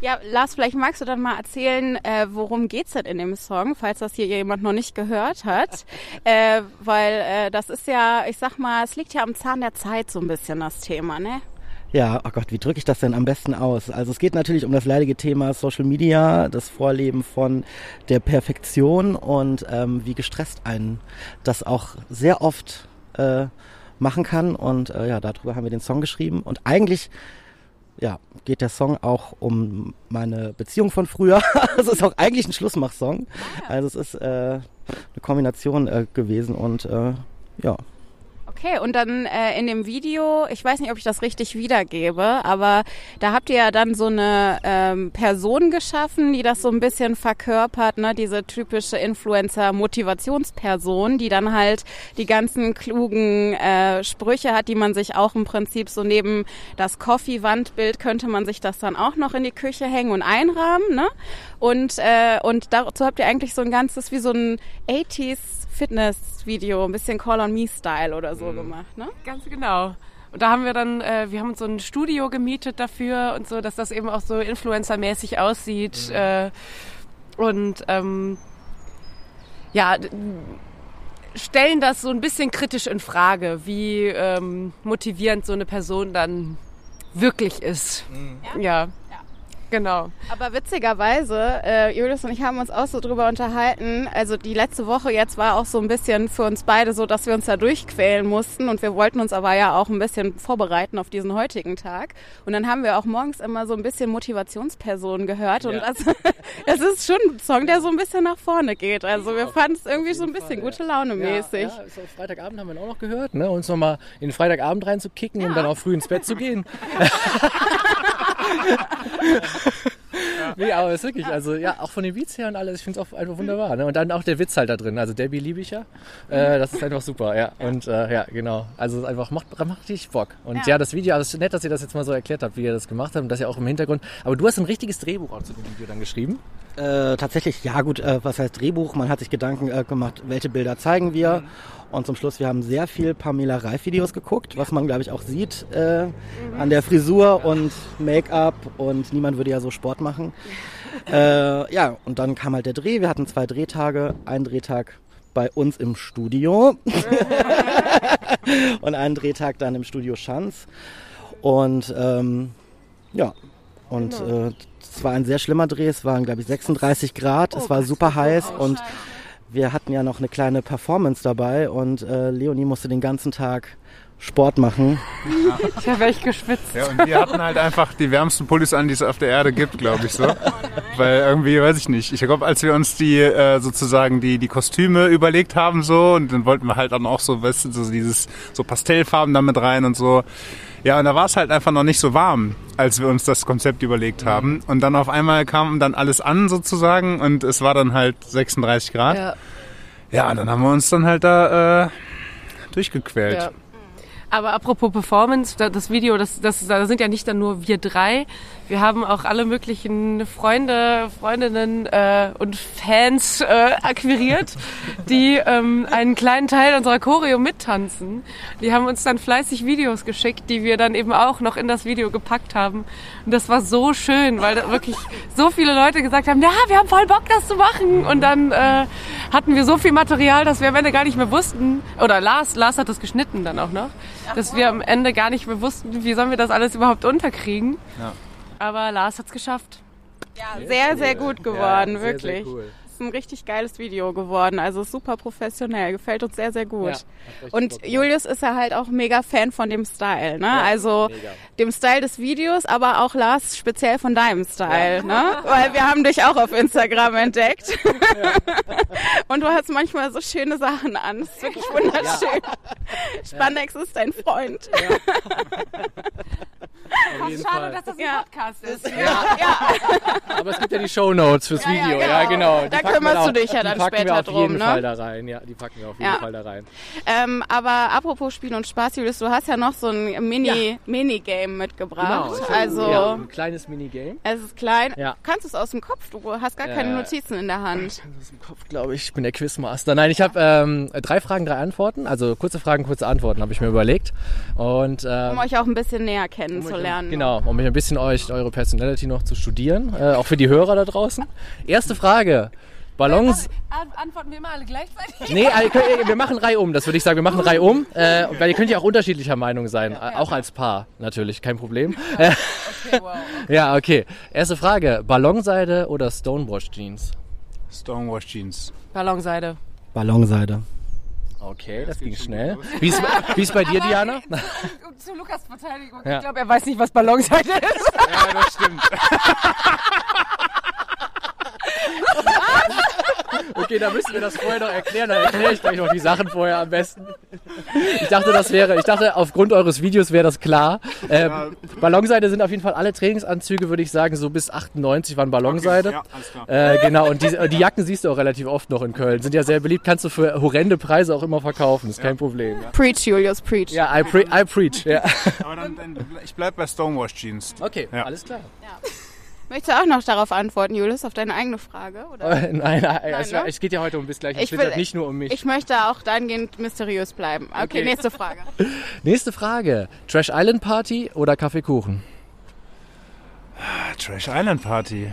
Ja, Lars, vielleicht magst du dann mal erzählen, äh, worum geht's denn in dem Song, falls das hier jemand noch nicht gehört hat. *laughs* äh, weil äh, das ist ja, ich sag mal, es liegt ja am Zahn der Zeit so ein bisschen das Thema, ne? Ja, oh Gott, wie drücke ich das denn am besten aus? Also es geht natürlich um das leidige Thema Social Media, das Vorleben von der Perfektion und ähm, wie gestresst einen das auch sehr oft äh, machen kann. Und äh, ja, darüber haben wir den Song geschrieben. Und eigentlich ja, geht der Song auch um meine Beziehung von früher. *laughs* Es ist auch eigentlich ein Schlussmach-Song. Also es ist äh, eine Kombination äh, gewesen und äh, ja. Okay, und dann äh, in dem Video, ich weiß nicht, ob ich das richtig wiedergebe, aber da habt ihr ja dann so eine ähm, Person geschaffen, die das so ein bisschen verkörpert, ne? diese typische Influencer-Motivationsperson, die dann halt die ganzen klugen äh, Sprüche hat, die man sich auch im Prinzip so neben das Coffee-Wandbild könnte man sich das dann auch noch in die Küche hängen und einrahmen, ne? Und, äh, und dazu habt ihr eigentlich so ein ganzes, wie so ein 80s Fitness-Video, ein bisschen Call on Me-Style oder so gemacht, ne? Ganz genau. Und da haben wir dann, äh, wir haben uns so ein Studio gemietet dafür und so, dass das eben auch so influencermäßig aussieht. Äh, und ähm, ja, stellen das so ein bisschen kritisch in Frage, wie ähm, motivierend so eine Person dann wirklich ist. Ja, genau. Aber witzigerweise, äh, Julius und ich haben uns auch so drüber unterhalten. Also die letzte Woche jetzt war auch so ein bisschen für uns beide so, dass wir uns da durchquälen mussten und wir wollten uns aber ja auch ein bisschen vorbereiten auf diesen heutigen Tag. Und dann haben wir auch morgens immer so ein bisschen Motivationspersonen gehört und Ja. das, *laughs* das ist schon ein Song, der so ein bisschen nach vorne geht. Also wir fanden es irgendwie so ein bisschen gute Laune mäßig. Ja, ja, so Freitagabend haben wir ihn auch noch gehört, ne? uns nochmal in den Freitagabend reinzukicken und dann auch früh ins Bett zu gehen. *laughs* *laughs* *laughs* nee, aber es ist wirklich, also ja, auch von den Beats her und alles, ich finde es auch einfach wunderbar. Ne? Und dann auch der Witz halt da drin, also Debbie liebe ich ja, äh, das ist einfach super, ja. Und äh, ja, richtig also es ist einfach, macht, macht richtig Bock. Und ja. Ja. das Video, also es ist nett, dass ihr das jetzt mal so erklärt habt, wie ihr das gemacht habt und das ja auch im Hintergrund. Aber du hast ein richtiges Drehbuch auch zu dem Video dann geschrieben. Äh, tatsächlich, ja gut, äh, was heißt Drehbuch? Man hat sich Gedanken äh, gemacht, welche Bilder zeigen wir. Und zum Schluss, wir haben sehr viel Pamela Reif-Videos geguckt, was man, glaube ich, auch sieht äh, an der Frisur und Make-up und niemand würde ja so Sport machen. *laughs* äh, ja, und dann kam halt der Dreh. Wir hatten zwei Drehtage, einen Drehtag bei uns im Studio *laughs* und einen Drehtag dann im Studio Schanz. Und ähm, ja, und äh, es war ein sehr schlimmer Dreh. Es waren, glaube ich, 36 Grad. es war super heiß und wir hatten ja noch eine kleine Performance dabei und äh, Leonie musste den ganzen Tag Sport machen. *laughs* Ich habe echt geschwitzt. Ja, und wir hatten halt einfach die wärmsten Pullis an, die es auf der Erde gibt, glaube ich so. Weil irgendwie, weiß ich nicht. Ich glaube, als wir uns die äh, sozusagen die, die Kostüme überlegt haben so und dann wollten wir halt dann auch so, weißt du, so dieses so Pastellfarben damit rein und so. Ja, und da war es halt einfach noch nicht so warm, als wir uns das Konzept überlegt haben. Und dann auf einmal kam dann alles an sozusagen und es war dann halt 36 Grad. Ja. Ja, und dann haben wir uns dann halt da äh, durchgequält. Ja. Aber apropos Performance, da- das Video, das, das, da sind ja nicht dann nur wir drei. Wir haben auch alle möglichen Freunde, Freundinnen äh, und Fans äh, akquiriert, *laughs* die ähm, einen kleinen Teil unserer Choreo mittanzen. Die haben uns dann fleißig Videos geschickt, die wir dann eben auch noch in das Video gepackt haben. Und das war so schön, weil da wirklich so viele Leute gesagt haben, ja, wir haben voll Bock, das zu machen. Und dann äh, hatten wir so viel Material, dass wir am Ende gar nicht mehr wussten, oder Lars, Lars hat das geschnitten dann auch noch, dass wir am Ende gar nicht mehr wussten, wie sollen wir das alles überhaupt unterkriegen. Ja. Aber Lars hat's geschafft. Ja, sehr, sehr gut geworden, sehr, wirklich. Sehr cool. Ist ein richtig geiles Video geworden. Also super professionell. Gefällt uns sehr, sehr gut. Ja, Und. Julius ist ja halt auch mega Fan von dem Style, ne? also mega. dem Style des Videos, aber auch Lars speziell von deinem Style, ne? Weil wir haben dich auch auf Instagram entdeckt. *laughs* Und du hast manchmal so schöne Sachen an. Das ist wirklich wunderschön. Spandex ist dein Freund. *laughs* Auf jeden Fall. das ein Ja. Podcast ist. Ja, ja. Aber es gibt ja die Shownotes fürs Ja, ja, Video. genau. Ja, genau. Die Da kümmerst auch- du dich ja dann die packen später wir auf drum, jeden ne? Fall da rein. Ja, die packen wir auf jeden Ja. Fall da rein. Ähm, aber apropos Spiel und Spaß, Julius, du hast ja noch so ein Mini, Minigame mitgebracht. ich hab- also ja, ein kleines Minigame. es ist klein. Ja. Kannst du es aus dem Kopf? Du hast gar keine Äh, Notizen in der Hand. aus dem Kopf, glaube ich. Ich bin der Quizmaster. Nein, ich habe ähm, drei Fragen, drei Antworten. Also kurze Fragen, kurze Antworten habe ich mir überlegt. Und ähm, Um euch auch ein bisschen näher kennenzulernen. Genau, um mich ein bisschen euch eure Personality noch zu studieren, äh, auch für die Hörer da draußen. Erste Frage. Ballons. Antworten wir immer alle gleichzeitig? Nee, äh, könnt- wir machen Reihe um, das würde ich sagen. Wir machen Reihe um, äh, weil ihr könnt ja auch unterschiedlicher Meinung sein, äh, auch als Paar natürlich, kein Problem. *laughs* Äh, Okay, *laughs* wow. ja, okay. Erste Frage. Ballonseide oder Stonewash Jeans? Stonewash Jeans. Ballonseide. Ballonseide. Okay, das ging schnell. Wie ist, wie ist bei dir, Diana? *laughs* Zu Lukas Verteidigung. Ja. Ich glaube, er weiß nicht, was Ballonseide ist. Ja, das stimmt. Okay, da müssen wir das vorher noch erklären. Dann erkläre ich gleich noch die Sachen vorher am besten. Ich dachte, das wäre, ich dachte, aufgrund eures Videos wäre das klar. Äh, Ballonseide sind auf jeden Fall alle Trainingsanzüge, würde ich sagen, so bis 98 waren Ballonseide. Ja, alles klar. Äh, genau, und die, die Jacken siehst du auch relativ oft noch in Köln. Sind ja sehr beliebt, kannst du für horrende Preise auch immer verkaufen, ist kein Problem. Preach, Julius, preach. Ja, I, pre I preach. Ja. Aber dann, dann, ich bleib bei Stonewash Jeans. Okay, Ja. alles klar. Möchtest du auch noch darauf antworten, Julius, auf deine eigene Frage? Oder? Äh, *laughs* nein, nein, es, ne? es geht ja heute um bis gleich. Ich Es geht will- nicht nur um mich. Ich möchte auch dahingehend mysteriös bleiben. Okay, Okay. nächste Frage. *laughs* Nächste Frage. Trash Island Party oder Kaffeekuchen? Trash Island Party.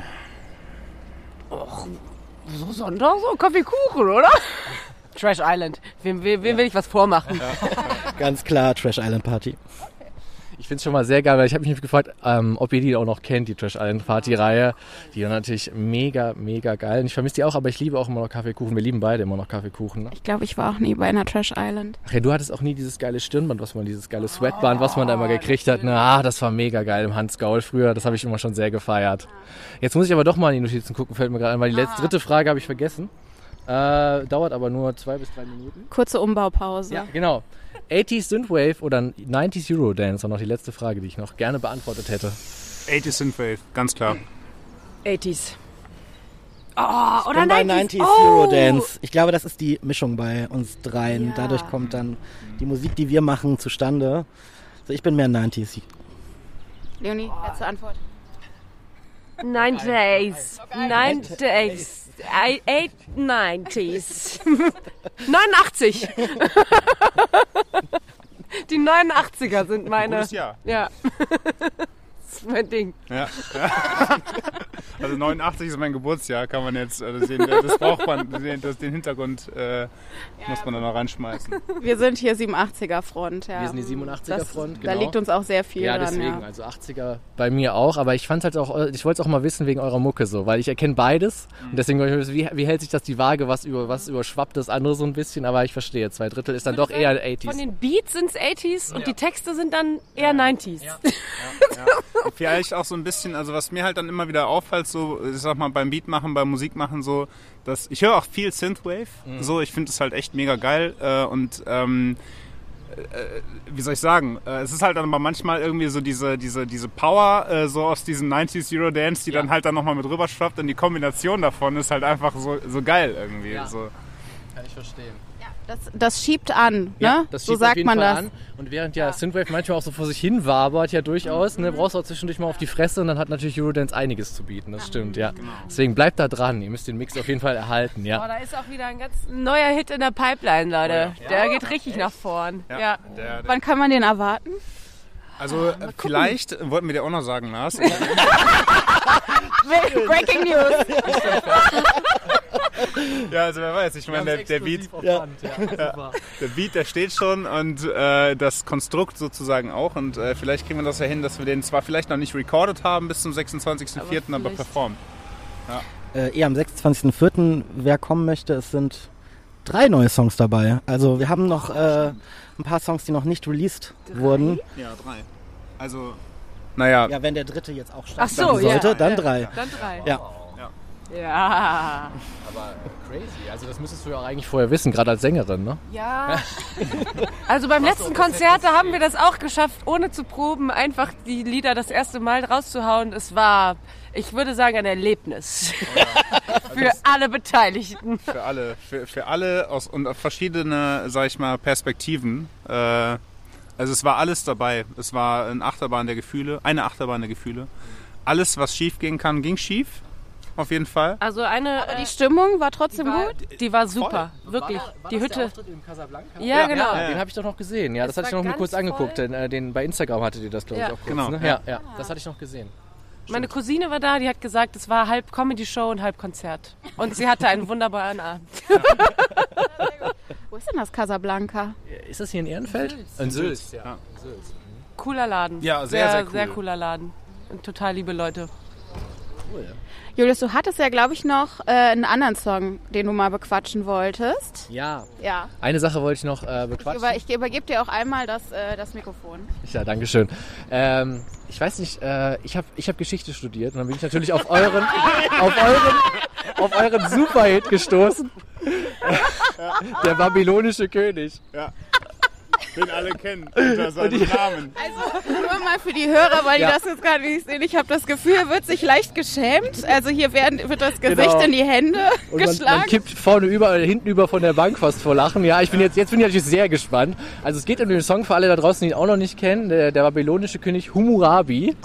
So Sonntag, so Kaffeekuchen, oder? Trash Island. Wem, wem, wem will ich was vormachen? *laughs* Ganz klar, Trash Island Party. Ich finde es schon mal sehr geil, weil ich habe mich gefragt, ähm, ob ihr die auch noch kennt, die Trash Island Party Reihe. Die ist natürlich mega, mega geil. Und ich vermisse die auch, aber ich liebe auch immer noch Kaffeekuchen. Wir lieben beide immer noch Kaffeekuchen. Ne? Ich glaube, ich war auch nie bei einer Trash Island. Ach ja, du hattest auch nie dieses geile Stirnband, was man, dieses geile Sweatband, was man da immer gekriegt hat. Ne? Ah, das war mega geil im Hans Gaul früher. Das habe ich immer schon sehr gefeiert. Jetzt muss ich aber doch mal in die Notizen gucken, fällt mir gerade ein, weil die letzte, dritte Frage habe ich vergessen. Äh, dauert aber nur zwei bis drei Minuten. Kurze Umbaupause. Ja, genau. 80s Synthwave oder 90s Eurodance war noch die letzte Frage, die ich noch gerne beantwortet hätte. 80s Synthwave, ganz klar. 80s. Oh, oder Und bei 90s. 90s oh. Eurodance. Ich glaube, das ist die Mischung bei uns dreien. Dadurch kommt dann die Musik, die wir machen, zustande. Also ich bin mehr 90s. Leonie, letzte Antwort. 90s. 90s. I- eight 90s. *laughs* 89. *laughs* Die 89er sind meine. Gutes Jahr. Ja. Das ist mein Ding. Ja. *laughs* Also 89 ist mein Geburtsjahr, kann man jetzt äh, sehen. Das braucht man, den, das, den Hintergrund äh, muss man da noch reinschmeißen. Wir sind hier 87er Front, ja. Wir sind die 87er Das- Front, Da genau. liegt uns auch sehr viel Ja, dran, deswegen, ja. also 80er bei mir auch, aber ich fand halt auch, ich wollte es auch mal wissen wegen eurer Mucke so, weil ich erkenne beides und deswegen wollte ich wissen, wie, wie hält sich das die Waage, was über was überschwappt das andere so ein bisschen, aber ich verstehe, zwei Drittel ist dann doch eher 80s. Von den Beats sind es 80s und die Texte sind dann eher 90s. Und *laughs* *laughs* vielleicht auch so ein bisschen, also was mir halt dann immer wieder auffällt, so, ich sag mal, beim Beat machen, beim Musik machen, so, dass ich höre auch viel Synthwave, so, ich finde es halt echt mega geil äh, und ähm, äh, wie soll ich sagen, äh, es ist halt dann aber manchmal irgendwie so diese, diese, diese Power äh, so aus diesem 90s Eurodance, die dann halt dann nochmal mit rüberschwappt und die Kombination davon ist halt einfach so, so geil irgendwie. Ja. So. Kann ich verstehen. Das, das schiebt an, Ja, ne? das so schiebt auf sagt jeden man Fall das. An. Und während ja, Synthwave manchmal auch so vor sich hin wabert, ja durchaus, ne, brauchst du auch zwischendurch mal auf die Fresse und dann hat natürlich Eurodance einiges zu bieten, das stimmt, ja. Deswegen bleibt da dran, ihr müsst den Mix auf jeden Fall erhalten, Oh, ja. da ist auch wieder ein ganz neuer Hit in der Pipeline, Leute. Der geht richtig nach vorn. Ja. Der, der, Wann kann man den erwarten? also äh, vielleicht wollten wir dir auch noch sagen, Lars, *laughs* *laughs* Breaking News. Ja, also wer weiß, ich meine, der, der Beat Ja. *laughs* Der Beat, der steht schon und äh, das Konstrukt sozusagen auch. Und äh, vielleicht kriegen wir das ja hin, dass wir den zwar vielleicht noch nicht recorded haben bis zum 26.04., aber, vielleicht- performen. Äh, eher am 26.04. Wer kommen möchte, es sind drei neue Songs dabei. Also wir haben noch äh, ein paar Songs, die noch nicht released wurden. Ja, drei. Also, naja, Ja, wenn der dritte jetzt auch starten so, ja. sollte, dann Ja. drei. Dann drei. Ja. Ja. Aber crazy, also das müsstest du ja auch eigentlich vorher wissen, gerade als Sängerin, ne? Ja. *laughs* Also beim letzten Konzert, da haben wir das auch geschafft, ohne zu proben, einfach die Lieder das erste Mal rauszuhauen. Es war, ich würde sagen, ein Erlebnis. *laughs* Für alle Beteiligten. für alle, für, für alle aus und auf verschiedene, sag ich mal, Perspektiven. Äh, also es war alles dabei. Es war eine Achterbahn der Gefühle, eine Achterbahn der Gefühle. Alles, was schief gehen kann, ging schief. Auf jeden Fall. Also eine, Die Stimmung war trotzdem die war, gut. die war super, wirklich. Die Hütte. in Casablanca? Ja, genau. Ja, den habe ich doch noch gesehen. Ja, das Es hatte ich war noch mal ganz kurz angeguckt. voll. Den, äh, den, bei Instagram hattet ihr das, glaube ich, Ja. auch kurz. Genau, Ne? ja. Ja, ja, das hatte ich noch gesehen. Meine Cousine war da, die hat gesagt, es war halb Comedy-Show und halb Konzert. Und sie hatte einen wunderbaren Abend. *laughs* Wo ist denn das Casablanca? Ist das hier in Ehrenfeld? In Sülz, ja. Ja. Cooler Laden. Ja, sehr, sehr cool. Sehr cooler Laden. Und total liebe Leute. Julius, du hattest ja, glaube ich, noch äh, einen anderen Song, den du mal bequatschen wolltest. Ja, Ja. eine Sache wollte ich noch äh, Ich, bequatschen. über, ich übergebe dir auch einmal das, äh, das Mikrofon. Ja, danke schön. Ähm, ich weiß nicht, äh, ich habe ich hab Geschichte studiert und dann bin ich natürlich auf euren, *laughs* auf euren, auf euren Superhit gestoßen. *laughs* Der babylonische König. Den alle kennen *laughs* unter seinem Namen. Also nur mal für die Hörer, weil Ja. die das jetzt gerade nicht sehen. Ich habe das Gefühl, er wird sich leicht geschämt. Also hier werden, wird das Gesicht Genau. in die Hände Und man, geschlagen. man kippt vorne über, hinten über von der Bank fast vor Lachen. Ja, ich bin jetzt, jetzt bin ich natürlich sehr gespannt. Also es geht um den Song für alle da draußen, die ihn auch noch nicht kennen. Der, der babylonische König Humurabi,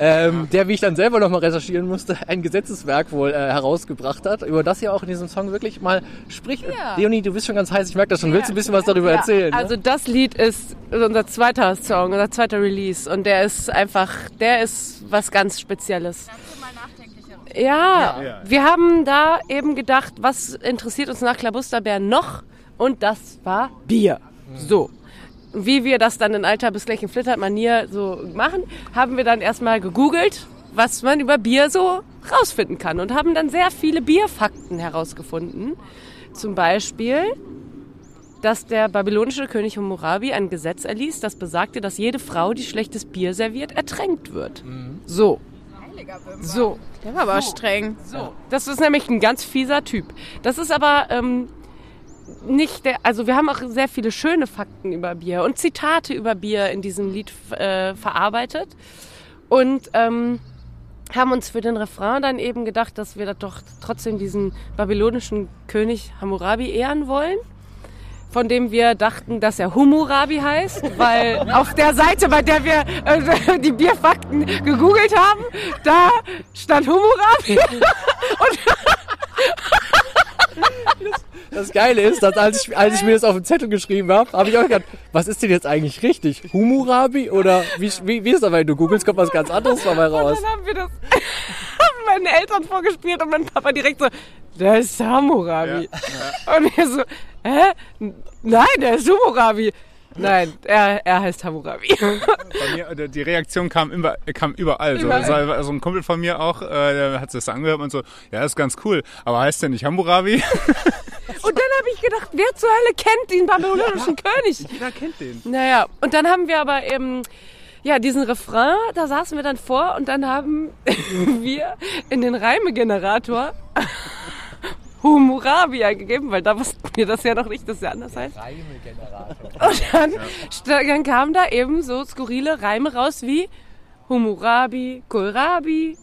ähm, der, wie ich dann selber nochmal recherchieren musste, ein Gesetzeswerk wohl äh, herausgebracht hat, über das ja auch in diesem Song wirklich mal spricht. Ja. Leonie, du bist schon ganz heiß, ich merke das schon. Willst du ein bisschen was darüber Ja, erzählen? ne? Also das Lied ist unser zweiter Song, unser zweiter Release und der ist einfach, der ist was ganz Spezielles. Ja, Ja. wir haben da eben gedacht, was interessiert uns nach Klabusterbären noch? Und das war Bier. So. Wie wir das dann in alter bis gleich in flittert Manier so machen, haben wir dann erstmal gegoogelt, was man über Bier so rausfinden kann und haben dann sehr viele Bierfakten herausgefunden. Zum Beispiel, dass der babylonische König Hammurabi ein Gesetz erließ, das besagte, dass jede Frau, die schlechtes Bier serviert, ertränkt wird. So. So. Der war aber streng. So. Das ist nämlich ein ganz fieser Typ. Das ist aber ähm, nicht der, also wir haben auch sehr viele schöne Fakten über Bier und Zitate über Bier in diesem Lied äh, verarbeitet und ähm, haben uns für den Refrain dann eben gedacht, dass wir da doch trotzdem diesen babylonischen König Hammurabi ehren wollen von dem wir dachten, dass er Humurabi heißt, weil *laughs* auf der Seite, bei der wir äh, die Bierfakten gegoogelt haben, da stand Humurabi. *laughs* Das Geile ist, dass als ich, als ich mir das auf den Zettel geschrieben habe, habe ich auch gedacht, was ist denn jetzt eigentlich richtig? Humurabi oder wie, wie, wie ist das, wenn du googelst, kommt was ganz anderes dabei raus? Und dann haben wir das, *laughs* meinen Eltern vorgespielt und mein Papa direkt so, der ist Hammurabi. *laughs* Und wir so, hä? Nein, der ist Hammurabi. Nein, er, er heißt Hammurabi. Bei mir, äh, die Reaktion kam, immer, kam überall. So, Überall. so also ein Kumpel von mir auch, äh, der hat sich das angehört und so, ja, ist ganz cool, aber heißt der nicht Hammurabi? *laughs* Und dann habe ich gedacht, wer zur Hölle kennt den babylonischen König? Jeder kennt den. Naja, und dann haben wir aber eben, ja, diesen Refrain, da saßen wir dann vor und dann haben *laughs* wir in den Reimegenerator Humurabi eingegeben, weil da wussten wir das ja noch nicht, dass er anders heißt. *laughs* Und dann, dann kamen da eben so skurrile Reime raus wie Humurabi, Kohlrabi,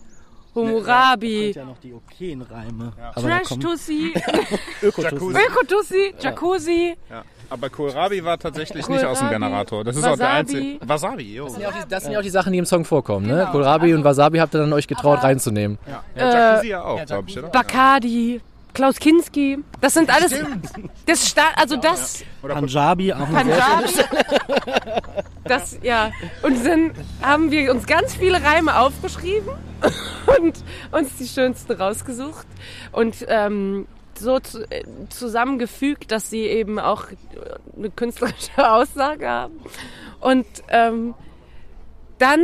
Humurabi, ja noch die okayen Reime. Aber kommt Trash-Tussi, *laughs* Ökotussi. Ökotussi, Jacuzzi. Ja. Aber Kohlrabi war tatsächlich Kohlrabi, nicht aus dem Generator. Das ist auch der Wasabi. einzige. Wasabi, jo. Das sind ja auch die Sachen, die im Song vorkommen, ne? Kohlrabi und Wasabi habt ihr dann euch getraut reinzunehmen. Ja, ja Jacuzzi ja auch, glaube ich, oder? Bacardi, Klaus Kinski. Das sind alles. Das Sta also das Punjabi, auch Punjabi. *laughs* Das ja. Und dann haben wir uns ganz viele Reime aufgeschrieben *laughs* und uns die schönsten rausgesucht und ähm, so zu, äh, zusammengefügt, dass sie eben auch eine künstlerische *laughs* Aussage haben. Und ähm, dann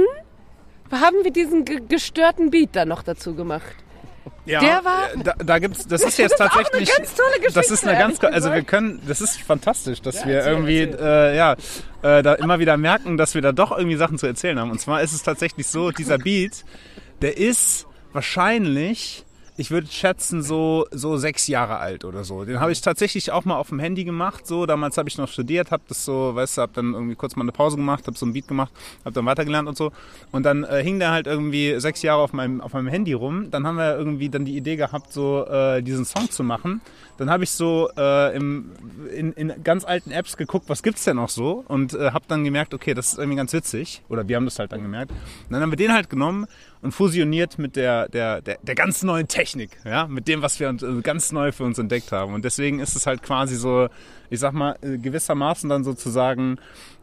haben wir diesen ge- gestörten Beat dann noch dazu gemacht. Ja, Der war- Da, da gibt's, das ist *laughs* jetzt Das ist auch eine tatsächlich. ganz tolle Das ist Geschichte, eine ganz, also wir können, das ist fantastisch, dass wir irgendwie, äh, ja, äh, da immer wieder merken, dass wir da doch irgendwie Sachen zu erzählen haben. Und zwar ist es tatsächlich so, dieser Beat, der ist wahrscheinlich, ich würde schätzen, so, so sechs Jahre alt oder so. Den habe ich tatsächlich auch mal auf dem Handy gemacht. So, damals habe ich noch studiert, habe das so, weißt du, habe dann irgendwie kurz mal eine Pause gemacht, habe so einen Beat gemacht, habe dann weitergelernt und so. Und dann äh, hing der halt irgendwie sechs Jahre auf meinem, auf meinem Handy rum. Dann haben wir irgendwie dann die Idee gehabt, so äh, diesen Song zu machen. Dann habe ich so äh, im, in, in ganz alten Apps geguckt, was gibt's denn noch so und äh, habe dann gemerkt, okay, das ist irgendwie ganz witzig. Oder wir haben das halt dann gemerkt. Und dann haben wir den halt genommen und fusioniert mit der, der, der, der ganz neuen Technik, ja, mit dem, was wir uns, äh, ganz neu für uns entdeckt haben. Und deswegen ist es halt quasi so, ich sag mal, äh, gewissermaßen dann sozusagen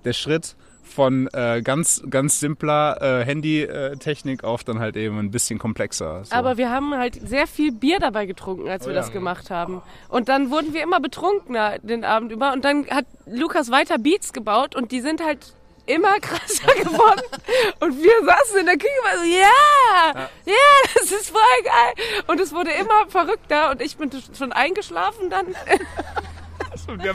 der Schritt von äh, ganz, ganz simpler äh, Handy-Technik auf dann halt eben ein bisschen komplexer. So. Aber wir haben halt sehr viel Bier dabei getrunken, als wir ja. das gemacht haben. Und dann wurden wir immer betrunkener den Abend über. Und dann hat Lukas weiter Beats gebaut und die sind halt immer krasser *laughs* geworden. Und wir saßen in der Küche und waren so, ja, ja, das ist voll geil. Und es wurde immer verrückter und ich bin schon eingeschlafen dann.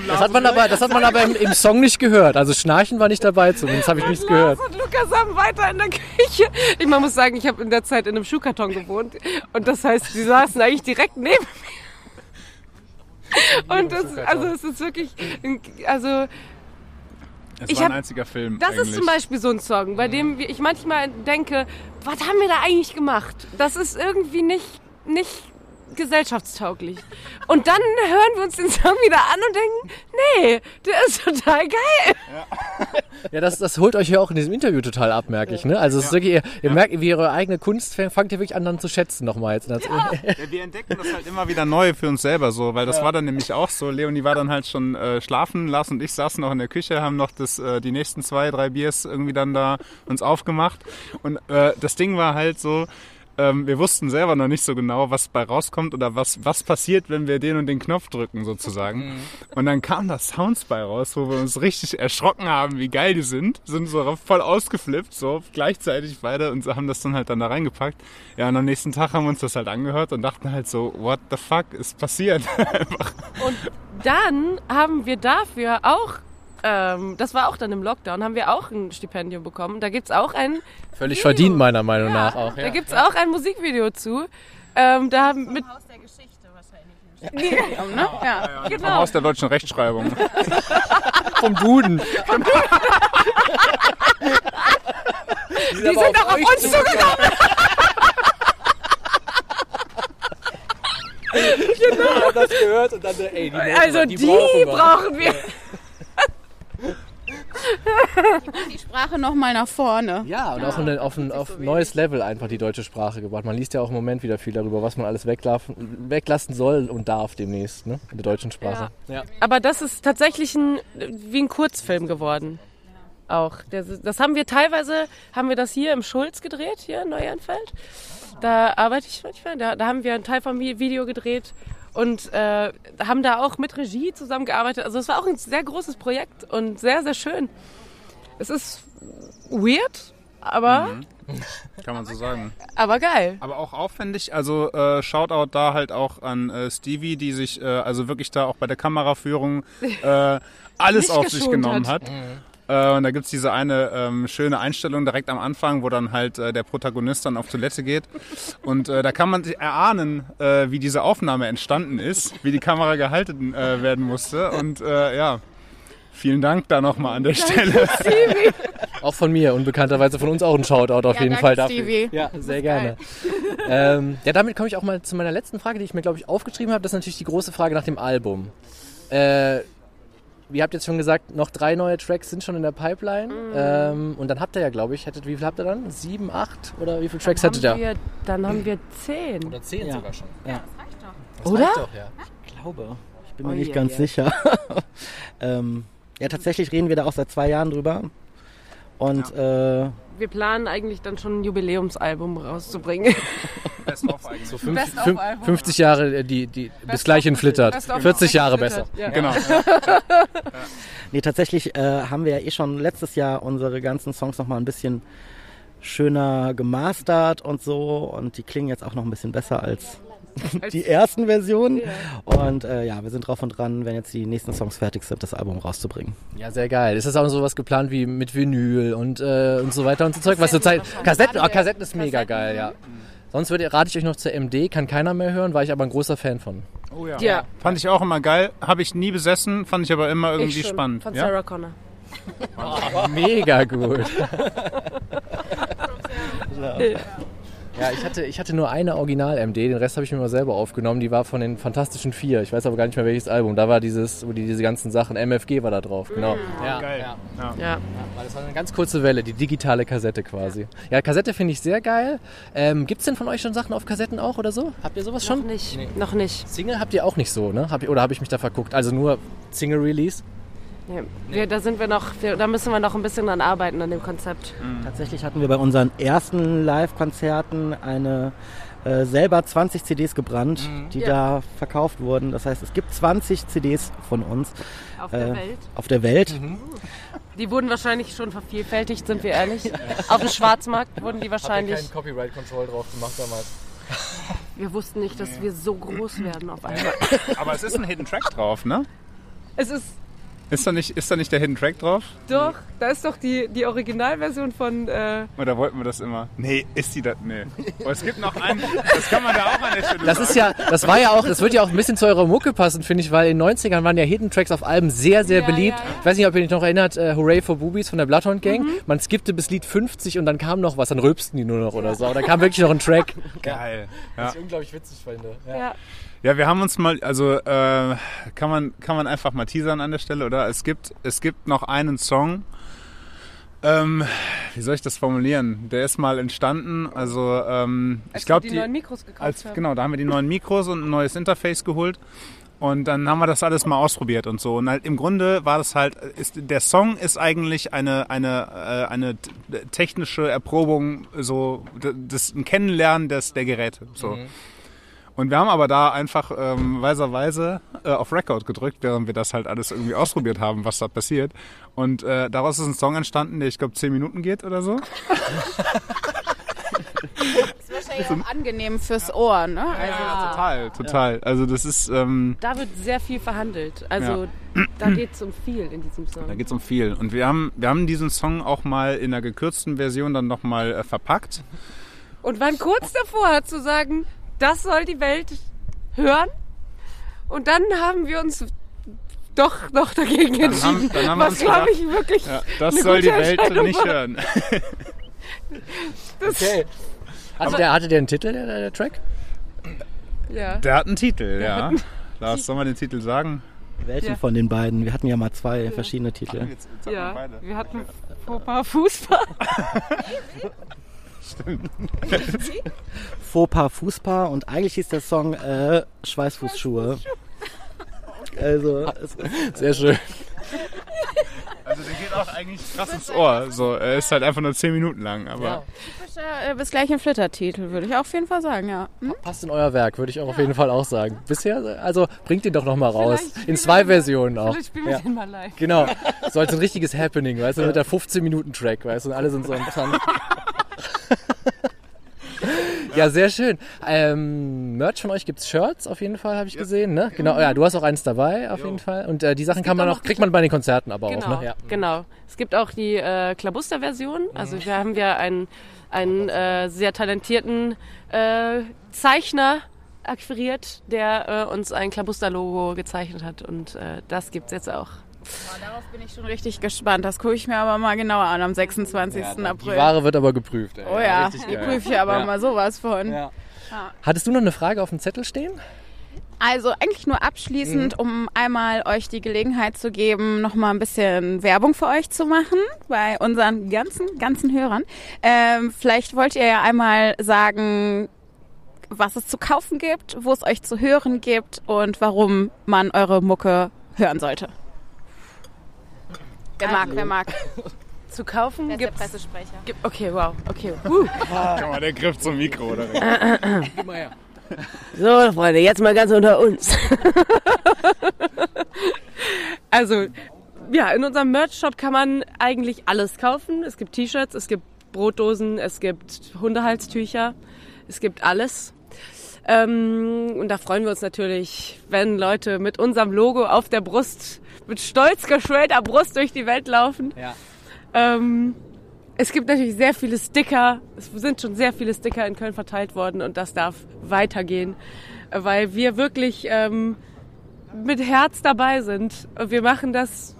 Das hat man aber, das hat man aber im, im Song nicht gehört. Also Schnarchen war nicht dabei, zumindest habe ich nichts gehört. Lars und Lukas haben weiter in der Küche. Ich man muss sagen, ich habe in der Zeit in einem Schuhkarton gewohnt. Und das heißt, sie saßen eigentlich direkt neben mir. Und das, also es ist wirklich, also Es ich war ein hab- einziger Film. das eigentlich. ist zum Beispiel so ein Song, bei dem wir- ich manchmal denke, was haben wir da eigentlich gemacht? Das ist irgendwie nicht, nicht gesellschaftstauglich. Und dann hören wir uns den Song wieder an und denken, nee, der ist total geil. Ja, das, das holt euch ja auch in diesem Interview total ab, merke ich. Ne? Also es ist wirklich, ihr, ihr merkt, wie ihre eigene Kunst fängt fangt ihr wirklich an dann zu schätzen nochmal jetzt. Ja. Ja, wir entdecken das halt immer wieder neu für uns selber so, weil das war dann nämlich auch so. Leonie war dann halt schon äh, schlafen, Lars und ich saßen noch in der Küche, haben noch das, äh, die nächsten zwei, drei Biers irgendwie dann da uns aufgemacht. Und äh, das Ding war halt so, ähm, wir wussten selber noch nicht so genau, was bei rauskommt oder was, was passiert, wenn wir den und den Knopf drücken sozusagen. Und dann kam da Sounds bei raus, wo wir uns richtig erschrocken haben, wie geil die sind. Sind so voll ausgeflippt, so gleichzeitig beide und haben das dann halt dann da reingepackt. Ja, und am nächsten Tag haben wir uns das halt angehört und dachten halt so, what the fuck ist passiert? *laughs* Und dann haben wir dafür auch, ähm, das war auch dann im Lockdown, haben wir auch ein Stipendium bekommen. Da gibt's auch ein, Völlig verdient meiner Meinung nach auch. da Ja. gibt's auch ein Musikvideo zu. Ähm, da haben mit, *laughs* Ne? Ja. Vom genau. Haus der deutschen Rechtschreibung. *laughs* Vom Duden. Die sind auch auf uns zugekommen. *laughs* genau. das gehört und dann, ey, die, Also die, brauchen wir. Die Sprache noch mal nach vorne. Ja, und auch ein, auf ein auf ein neues Level einfach die deutsche Sprache gebracht. Man liest ja auch im Moment wieder viel darüber, was man alles weglassen, weglassen soll und darf demnächst, ne? In der deutschen Sprache. Ja. Aber das ist tatsächlich ein, wie ein Kurzfilm geworden. Auch. Das, das haben wir teilweise, haben wir das hier im Schulz gedreht, hier in Neuernfeld. Da arbeite ich manchmal. Da, da haben wir einen Teil vom Vi- Video gedreht und äh, haben da auch mit Regie zusammengearbeitet. Also es war auch ein sehr großes Projekt und sehr, sehr schön. Es ist weird, aber, Kann man so sagen. aber geil. Aber auch aufwendig, also äh, Shoutout da halt auch an äh, Stevie, die sich äh, also wirklich da auch bei der Kameraführung *laughs* äh, alles auf sich genommen hat. hat. Äh, und da gibt's diese eine ähm, schöne Einstellung direkt am Anfang, wo dann halt äh, der Protagonist dann auf Toilette geht. Und äh, da kann man sich erahnen, äh, wie diese Aufnahme entstanden ist, wie die Kamera gehalten äh, werden musste. Und äh, ja, vielen Dank da nochmal an der Stelle. *laughs* Auch von mir und bekannterweise von uns auch ein Shoutout auf Ja, jeden danke, Fall dafür. Stevie. Ja, sehr gerne. ähm, ja, damit komme ich auch mal zu meiner letzten Frage, die ich mir, glaube ich, aufgeschrieben habe. Das ist natürlich die große Frage nach dem Album. Äh, ihr habt jetzt schon gesagt, noch drei neue Tracks sind schon in der Pipeline. Ähm, und dann habt ihr ja, glaube ich, hättet, wie viel habt ihr dann? Sieben, acht? Oder wie viele Tracks hättet ihr? wir, dann haben wir zehn. Oder zehn Ja. sogar schon. Ja. Das Oder? reicht Doch, ja. Ich glaube. Ich bin mir Oh nicht je, ganz je. sicher. *laughs* ähm, ja, tatsächlich reden wir da auch seit zwei Jahren drüber. Und äh, Wir planen eigentlich dann schon ein Jubiläumsalbum rauszubringen. *laughs* Best of eigentlich. So fünf, Best of fünf, Album. 50 Jahre, äh, die, die bis gleich in Flittert. Best of 40 Jahre besser. Ja. Genau. *laughs* *laughs* nee, tatsächlich äh, haben wir ja eh schon letztes Jahr unsere ganzen Songs nochmal ein bisschen schöner gemastert und so. Und die klingen jetzt auch noch ein bisschen besser als *laughs* die ersten Versionen. Und äh, ja, wir sind drauf und dran, wenn jetzt die nächsten Songs fertig sind, das Album rauszubringen. Ja, sehr geil. Ist das auch sowas geplant wie mit Vinyl und, äh, und so weiter und so Zeug? Was zur Zeit. Kassetten, ah, Kassetten ist mega geil, ja. Sonst würde, rate ich euch noch zur MD, kann keiner mehr hören, war ich aber ein großer Fan von. Oh ja. Ja. Fand ich auch immer geil. Habe ich nie besessen, fand ich aber immer irgendwie Ich schon, spannend. Von Ja? Sarah Connor. *laughs* Mega gut. *laughs* Ja, ich hatte, ich hatte nur eine Original-MD, den Rest habe ich mir mal selber aufgenommen. Die war von den Fantastischen Vier. Ich weiß aber gar nicht mehr welches Album. Da war dieses, wo die diese ganzen Sachen, MFG war da drauf, genau. Ja, Geil. Ja. Ja. Ja. Weil Das war eine ganz kurze Welle, die digitale Kassette quasi. Ja, Kassette finde ich sehr geil. Ähm, Gibt es denn von euch schon Sachen auf Kassetten auch oder so? Habt ihr sowas Noch schon? nicht. Noch nicht. Single habt ihr auch nicht so, ne? Hab oder habe ich mich da verguckt? Also nur Single-Release? Ja. Wir, da sind wir noch, wir, da müssen wir noch ein bisschen dran arbeiten an dem Konzept. Tatsächlich hatten wir bei unseren ersten Live-Konzerten eine äh, selber 20 CDs gebrannt, die Ja. da verkauft wurden. Das heißt, es gibt 20 CDs von uns Auf äh, der Welt. auf der Welt. Die wurden wahrscheinlich schon vervielfältigt, sind wir ehrlich. Auf dem Schwarzmarkt wurden die wahrscheinlich. Copyright Control drauf gemacht damals? Wir wussten nicht, dass wir so groß werden auf einmal. Aber es ist ein Hidden Track drauf, ne? Es ist Ist da nicht, ist da nicht der Hidden Track drauf? doch, da ist doch die, die Originalversion von. Äh, Oder wollten wir das immer? Nee, ist die das? Nee. Aber *laughs* es gibt noch einen, das kann man da auch an der Stelle Das sagen. ist ja, das war ja auch, das wird ja auch ein bisschen zu eurer Mucke passen, finde ich, weil in den 90ern waren ja Hidden Tracks auf Alben sehr, sehr Ja, beliebt. ja, ja. Ich weiß nicht, ob ihr euch noch erinnert, äh, Hooray for Boobies von der Bloodhound Gang. Man skippte bis Lied 50 und dann kam noch was, dann rülpsten die nur noch oder so. Aber dann kam wirklich noch ein Track. Geil. Ja. ich unglaublich witzig finde. ja. Ja, wir haben uns mal, also äh, kann, man, kann man einfach mal teasern an der Stelle, oder? Es gibt, es gibt noch einen Song, ähm, wie soll ich das formulieren? Der ist mal entstanden, also ähm, Als ich glaube, wir die, neuen Mikros gekauft als, haben. genau, da haben wir die neuen Mikros und ein neues Interface geholt. Und dann haben wir das alles mal ausprobiert und so. Und halt im Grunde war das halt, ist, der Song ist eigentlich eine, eine, äh, eine technische Erprobung, so das ein Kennenlernen des, der Geräte. So. Und wir haben aber da einfach ähm, weiserweise äh, auf Record gedrückt, während wir das halt alles irgendwie ausprobiert haben, was da passiert. Und äh, daraus ist ein Song entstanden, der ich glaube zehn Minuten geht oder so. ist wahrscheinlich auch angenehm fürs Ohr, ne? Also, Total, total. Also das ist, ähm, Da wird sehr viel verhandelt. Also da geht es um viel in diesem Song. Da geht es um viel. Und wir haben, wir haben diesen Song auch mal in einer gekürzten Version dann nochmal äh, verpackt. Und waren kurz davor zu sagen, das soll die Welt hören. Und dann haben wir uns doch noch dagegen Dann entschieden. haben, dann haben wir was glaube ich wirklich. ja, das eine soll die Welt nicht war. hören. Okay. Hatte der, hatte der einen Titel, der, der Track? Ja. Der hat einen Titel, ja. Lars, soll man den Titel sagen? Welchen Ja. von den beiden? Wir hatten ja mal zwei verschiedene Titel. Jetzt, jetzt wir ja. beide. Wir hatten Fauxpas Fußball. *laughs* *laughs* Fauxpas Fußpaar und eigentlich hieß der Song äh, Schweißfußschuhe. Also, Sehr schön. Also der geht auch eigentlich krass ins Ohr. So, er ist halt einfach nur 10 Minuten lang, aber Ja. Typischer, äh, bis gleich ein Flittertitel, würde ich auf jeden Fall sagen, ja. Hm? Passt in euer Werk, würde ich auch auf jeden Fall auch sagen. Bisher, also bringt ihn doch noch mal raus. In zwei Versionen auch. Vielleicht spielen wir Ja. den mal live. Genau. So als ein richtiges Happening, weißt du, mit der 15-Minuten-Track, weißt du, und alle sind so am Tanz. *laughs* *laughs* Ja, sehr schön. Ähm, Merch von euch gibt's Shirts auf jeden Fall, habe ich gesehen, ne? Genau, ja, du hast auch eins dabei auf jeden Fall. Und äh, die Sachen kann man auch auch, noch kriegt man bei den Konzerten aber Genau, auch, ne? Ja. genau. Es gibt auch die äh, Klabuster-Version. Also wir haben ja einen, einen äh, sehr talentierten äh, Zeichner akquiriert, der äh, uns ein Klabuster-Logo gezeichnet hat. Und äh, das gibt's jetzt auch. Boah, darauf bin ich schon richtig gespannt. Das gucke ich mir aber mal genauer an am 26. Die April. Ware wird aber geprüft. Ey. oh ja, die prüfe ich aber Ja. mal sowas von. Ja. Hattest du noch eine Frage auf dem Zettel stehen? Also eigentlich nur abschließend, um einmal euch die Gelegenheit zu geben, nochmal ein bisschen Werbung für euch zu machen bei unseren ganzen, ganzen Hörern. Ähm, vielleicht wollt ihr ja einmal sagen, was es zu kaufen gibt, wo es euch zu hören gibt und warum man eure Mucke hören sollte. Wer mag, wer mag. *laughs* Zu kaufen Wer ist der gibt's. Pressesprecher? Gibt, okay, wow. Okay. Uh. Guck mal, der Griff zum Mikro, oder? Gib mal her. So, Freunde, jetzt mal ganz unter uns. *laughs* also, ja, in unserem Merch-Shop kann man eigentlich alles kaufen. Es gibt T-Shirts, es gibt Brotdosen, es gibt Hundehalstücher, es gibt alles. Ähm, und da freuen wir uns natürlich, wenn Leute mit unserem Logo auf der Brust, mit stolz geschwellter Brust durch die Welt laufen. Ja. Ähm, es gibt natürlich sehr viele Sticker. Es sind schon sehr viele Sticker in Köln verteilt worden und das darf weitergehen, weil wir wirklich ähm, mit Herz dabei sind. Und wir machen das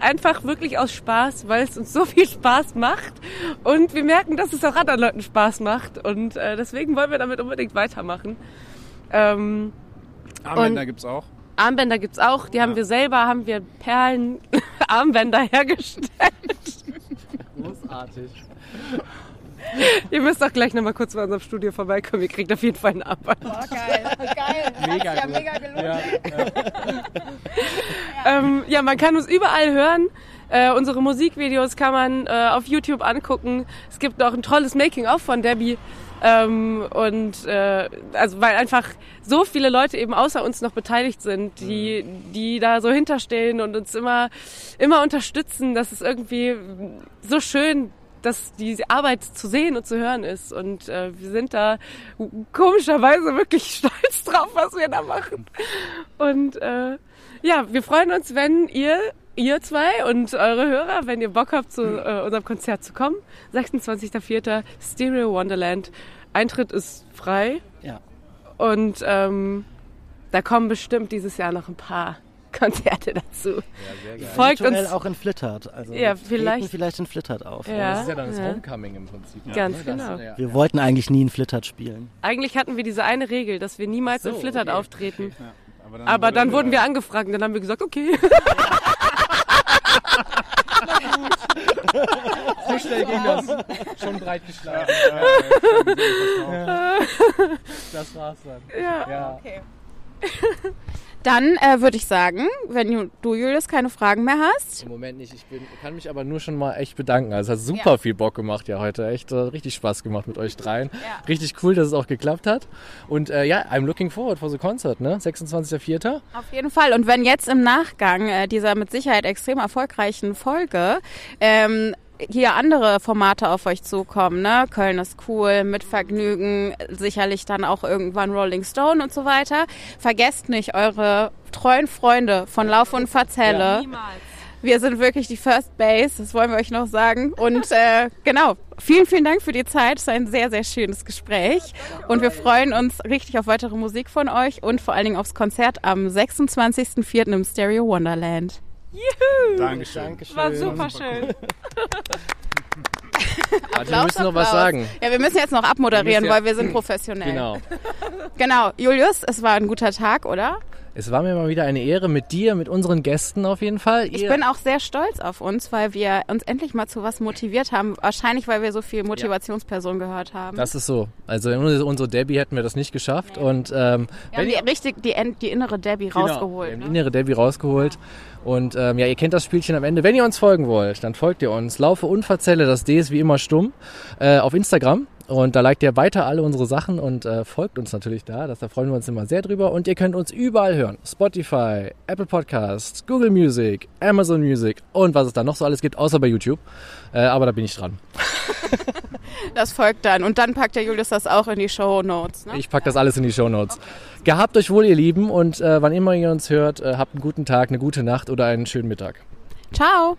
einfach wirklich aus Spaß, weil es uns so viel Spaß macht und wir merken, dass es auch anderen Leuten Spaß macht und äh, deswegen wollen wir damit unbedingt weitermachen. Ähm, Armbänder gibt's auch. Armbänder gibt's auch, die haben wir selber, haben wir Perlen *laughs* Armbänder hergestellt. Großartig. Ihr müsst auch gleich nochmal kurz bei unserem Studio vorbeikommen. Ihr kriegt auf jeden Fall einen Armband. Oh, geil, *laughs* geil. Mega ja gut. mega gelohnt. Ja. Ähm, ja, man kann uns überall hören. Äh, unsere Musikvideos kann man äh, auf YouTube angucken. Es gibt auch ein tolles Making-of von Debbie. Ähm, und äh, also weil einfach so viele Leute eben außer uns noch beteiligt sind, die, die da so hinterstehen und uns immer, immer unterstützen. Das ist irgendwie so schön, dass die Arbeit zu sehen und zu hören ist. Und äh, wir sind da komischerweise wirklich *laughs* stolz drauf, was wir da machen. Und äh, ja, wir freuen uns, wenn ihr, ihr zwei und eure Hörer, wenn ihr Bock habt, zu äh, unserem Konzert zu kommen. 26.04. Stereo Wonderland. Eintritt ist frei. Ja. Und ähm, da kommen bestimmt dieses Jahr noch ein paar *laughs* Konzerte dazu. Folgt Virtuell uns auch in Flittert. Also Ja, wir vielleicht- treten vielleicht in Flittert auf. Ja. Das ist ja dann das Ja. Homecoming im Prinzip. Ganz ne? genau. Das, ja. Wir wollten eigentlich nie in Flittert spielen. Eigentlich hatten wir diese eine Regel, dass wir niemals So, in Flittert okay. auftreten. Aber dann, Aber dann wurden wir angefragt und dann haben wir gesagt, okay. *laughs* So schnell ging das. Schon breit geschlagen. Das war's dann. Ja. Ja. *laughs* Dann äh, würde ich sagen, wenn du- Julius, keine Fragen mehr hast, Im Moment nicht. Ich bin, kann mich aber nur schon mal echt bedanken. Also es hat super Ja. viel Bock gemacht ja heute. Echt äh, richtig Spaß gemacht mit euch dreien. Ja. Richtig cool, dass es auch geklappt hat. Und äh, ja, I'm looking forward for the concert, ne? 26.04. Auf jeden Fall. Und wenn jetzt im Nachgang äh, dieser mit Sicherheit extrem erfolgreichen Folge ähm, hier andere Formate auf euch zukommen, ne? Köln ist cool, mit Vergnügen, sicherlich dann auch irgendwann Rolling Stone und so weiter. Vergesst nicht eure treuen Freunde von Lauf und Verzelle. Wir sind wirklich die First Base, das wollen wir euch noch sagen. Und äh, genau, vielen, vielen Dank für die Zeit. Es war ein sehr, sehr schönes Gespräch. Und wir freuen uns richtig auf weitere Musik von euch und vor allen Dingen aufs Konzert am 26.04. im Stereo Wonderland. Dankeschön. Dankeschön. War super schön. Warte, wir müssen noch was Applaus. sagen. Ja, wir müssen jetzt noch abmoderieren, Wir ja- weil wir sind professionell. Genau. Genau. Julius, es war ein guter Tag, oder? Es war mir mal wieder eine Ehre mit dir, mit unseren Gästen auf jeden Fall. Ich Ihr- bin auch sehr stolz auf uns, weil wir uns endlich mal zu was motiviert haben. Wahrscheinlich, weil wir so viel Motivationspersonen gehört haben. das ist so. Also ohne unsere Debbie hätten wir das nicht geschafft. Und ähm, wir haben die, richtig die, die innere Debbie Genau. Rausgeholt. haben die Ne? innere Debbie rausgeholt. Und ähm, ja, ihr kennt das Spielchen am Ende. Wenn ihr uns folgen wollt, dann folgt ihr uns. Laufe Unverzelle, das D ist wie immer stumm, äh, auf Instagram. Und da liked ihr weiter alle unsere Sachen und äh, folgt uns natürlich da. Das, da freuen wir uns immer sehr drüber. Und ihr könnt uns überall hören. Spotify, Apple Podcasts, Google Music, Amazon Music und was es da noch so alles gibt, außer bei YouTube. Äh, aber da bin ich dran. *laughs* Das folgt dann. Und dann packt der Julius das auch in die Show Notes. Ne? Ich pack das alles in die Show Notes. Gehabt euch wohl, ihr Lieben. Und äh, wann immer ihr uns hört, äh, habt einen guten Tag, eine gute Nacht oder einen schönen Mittag. Ciao.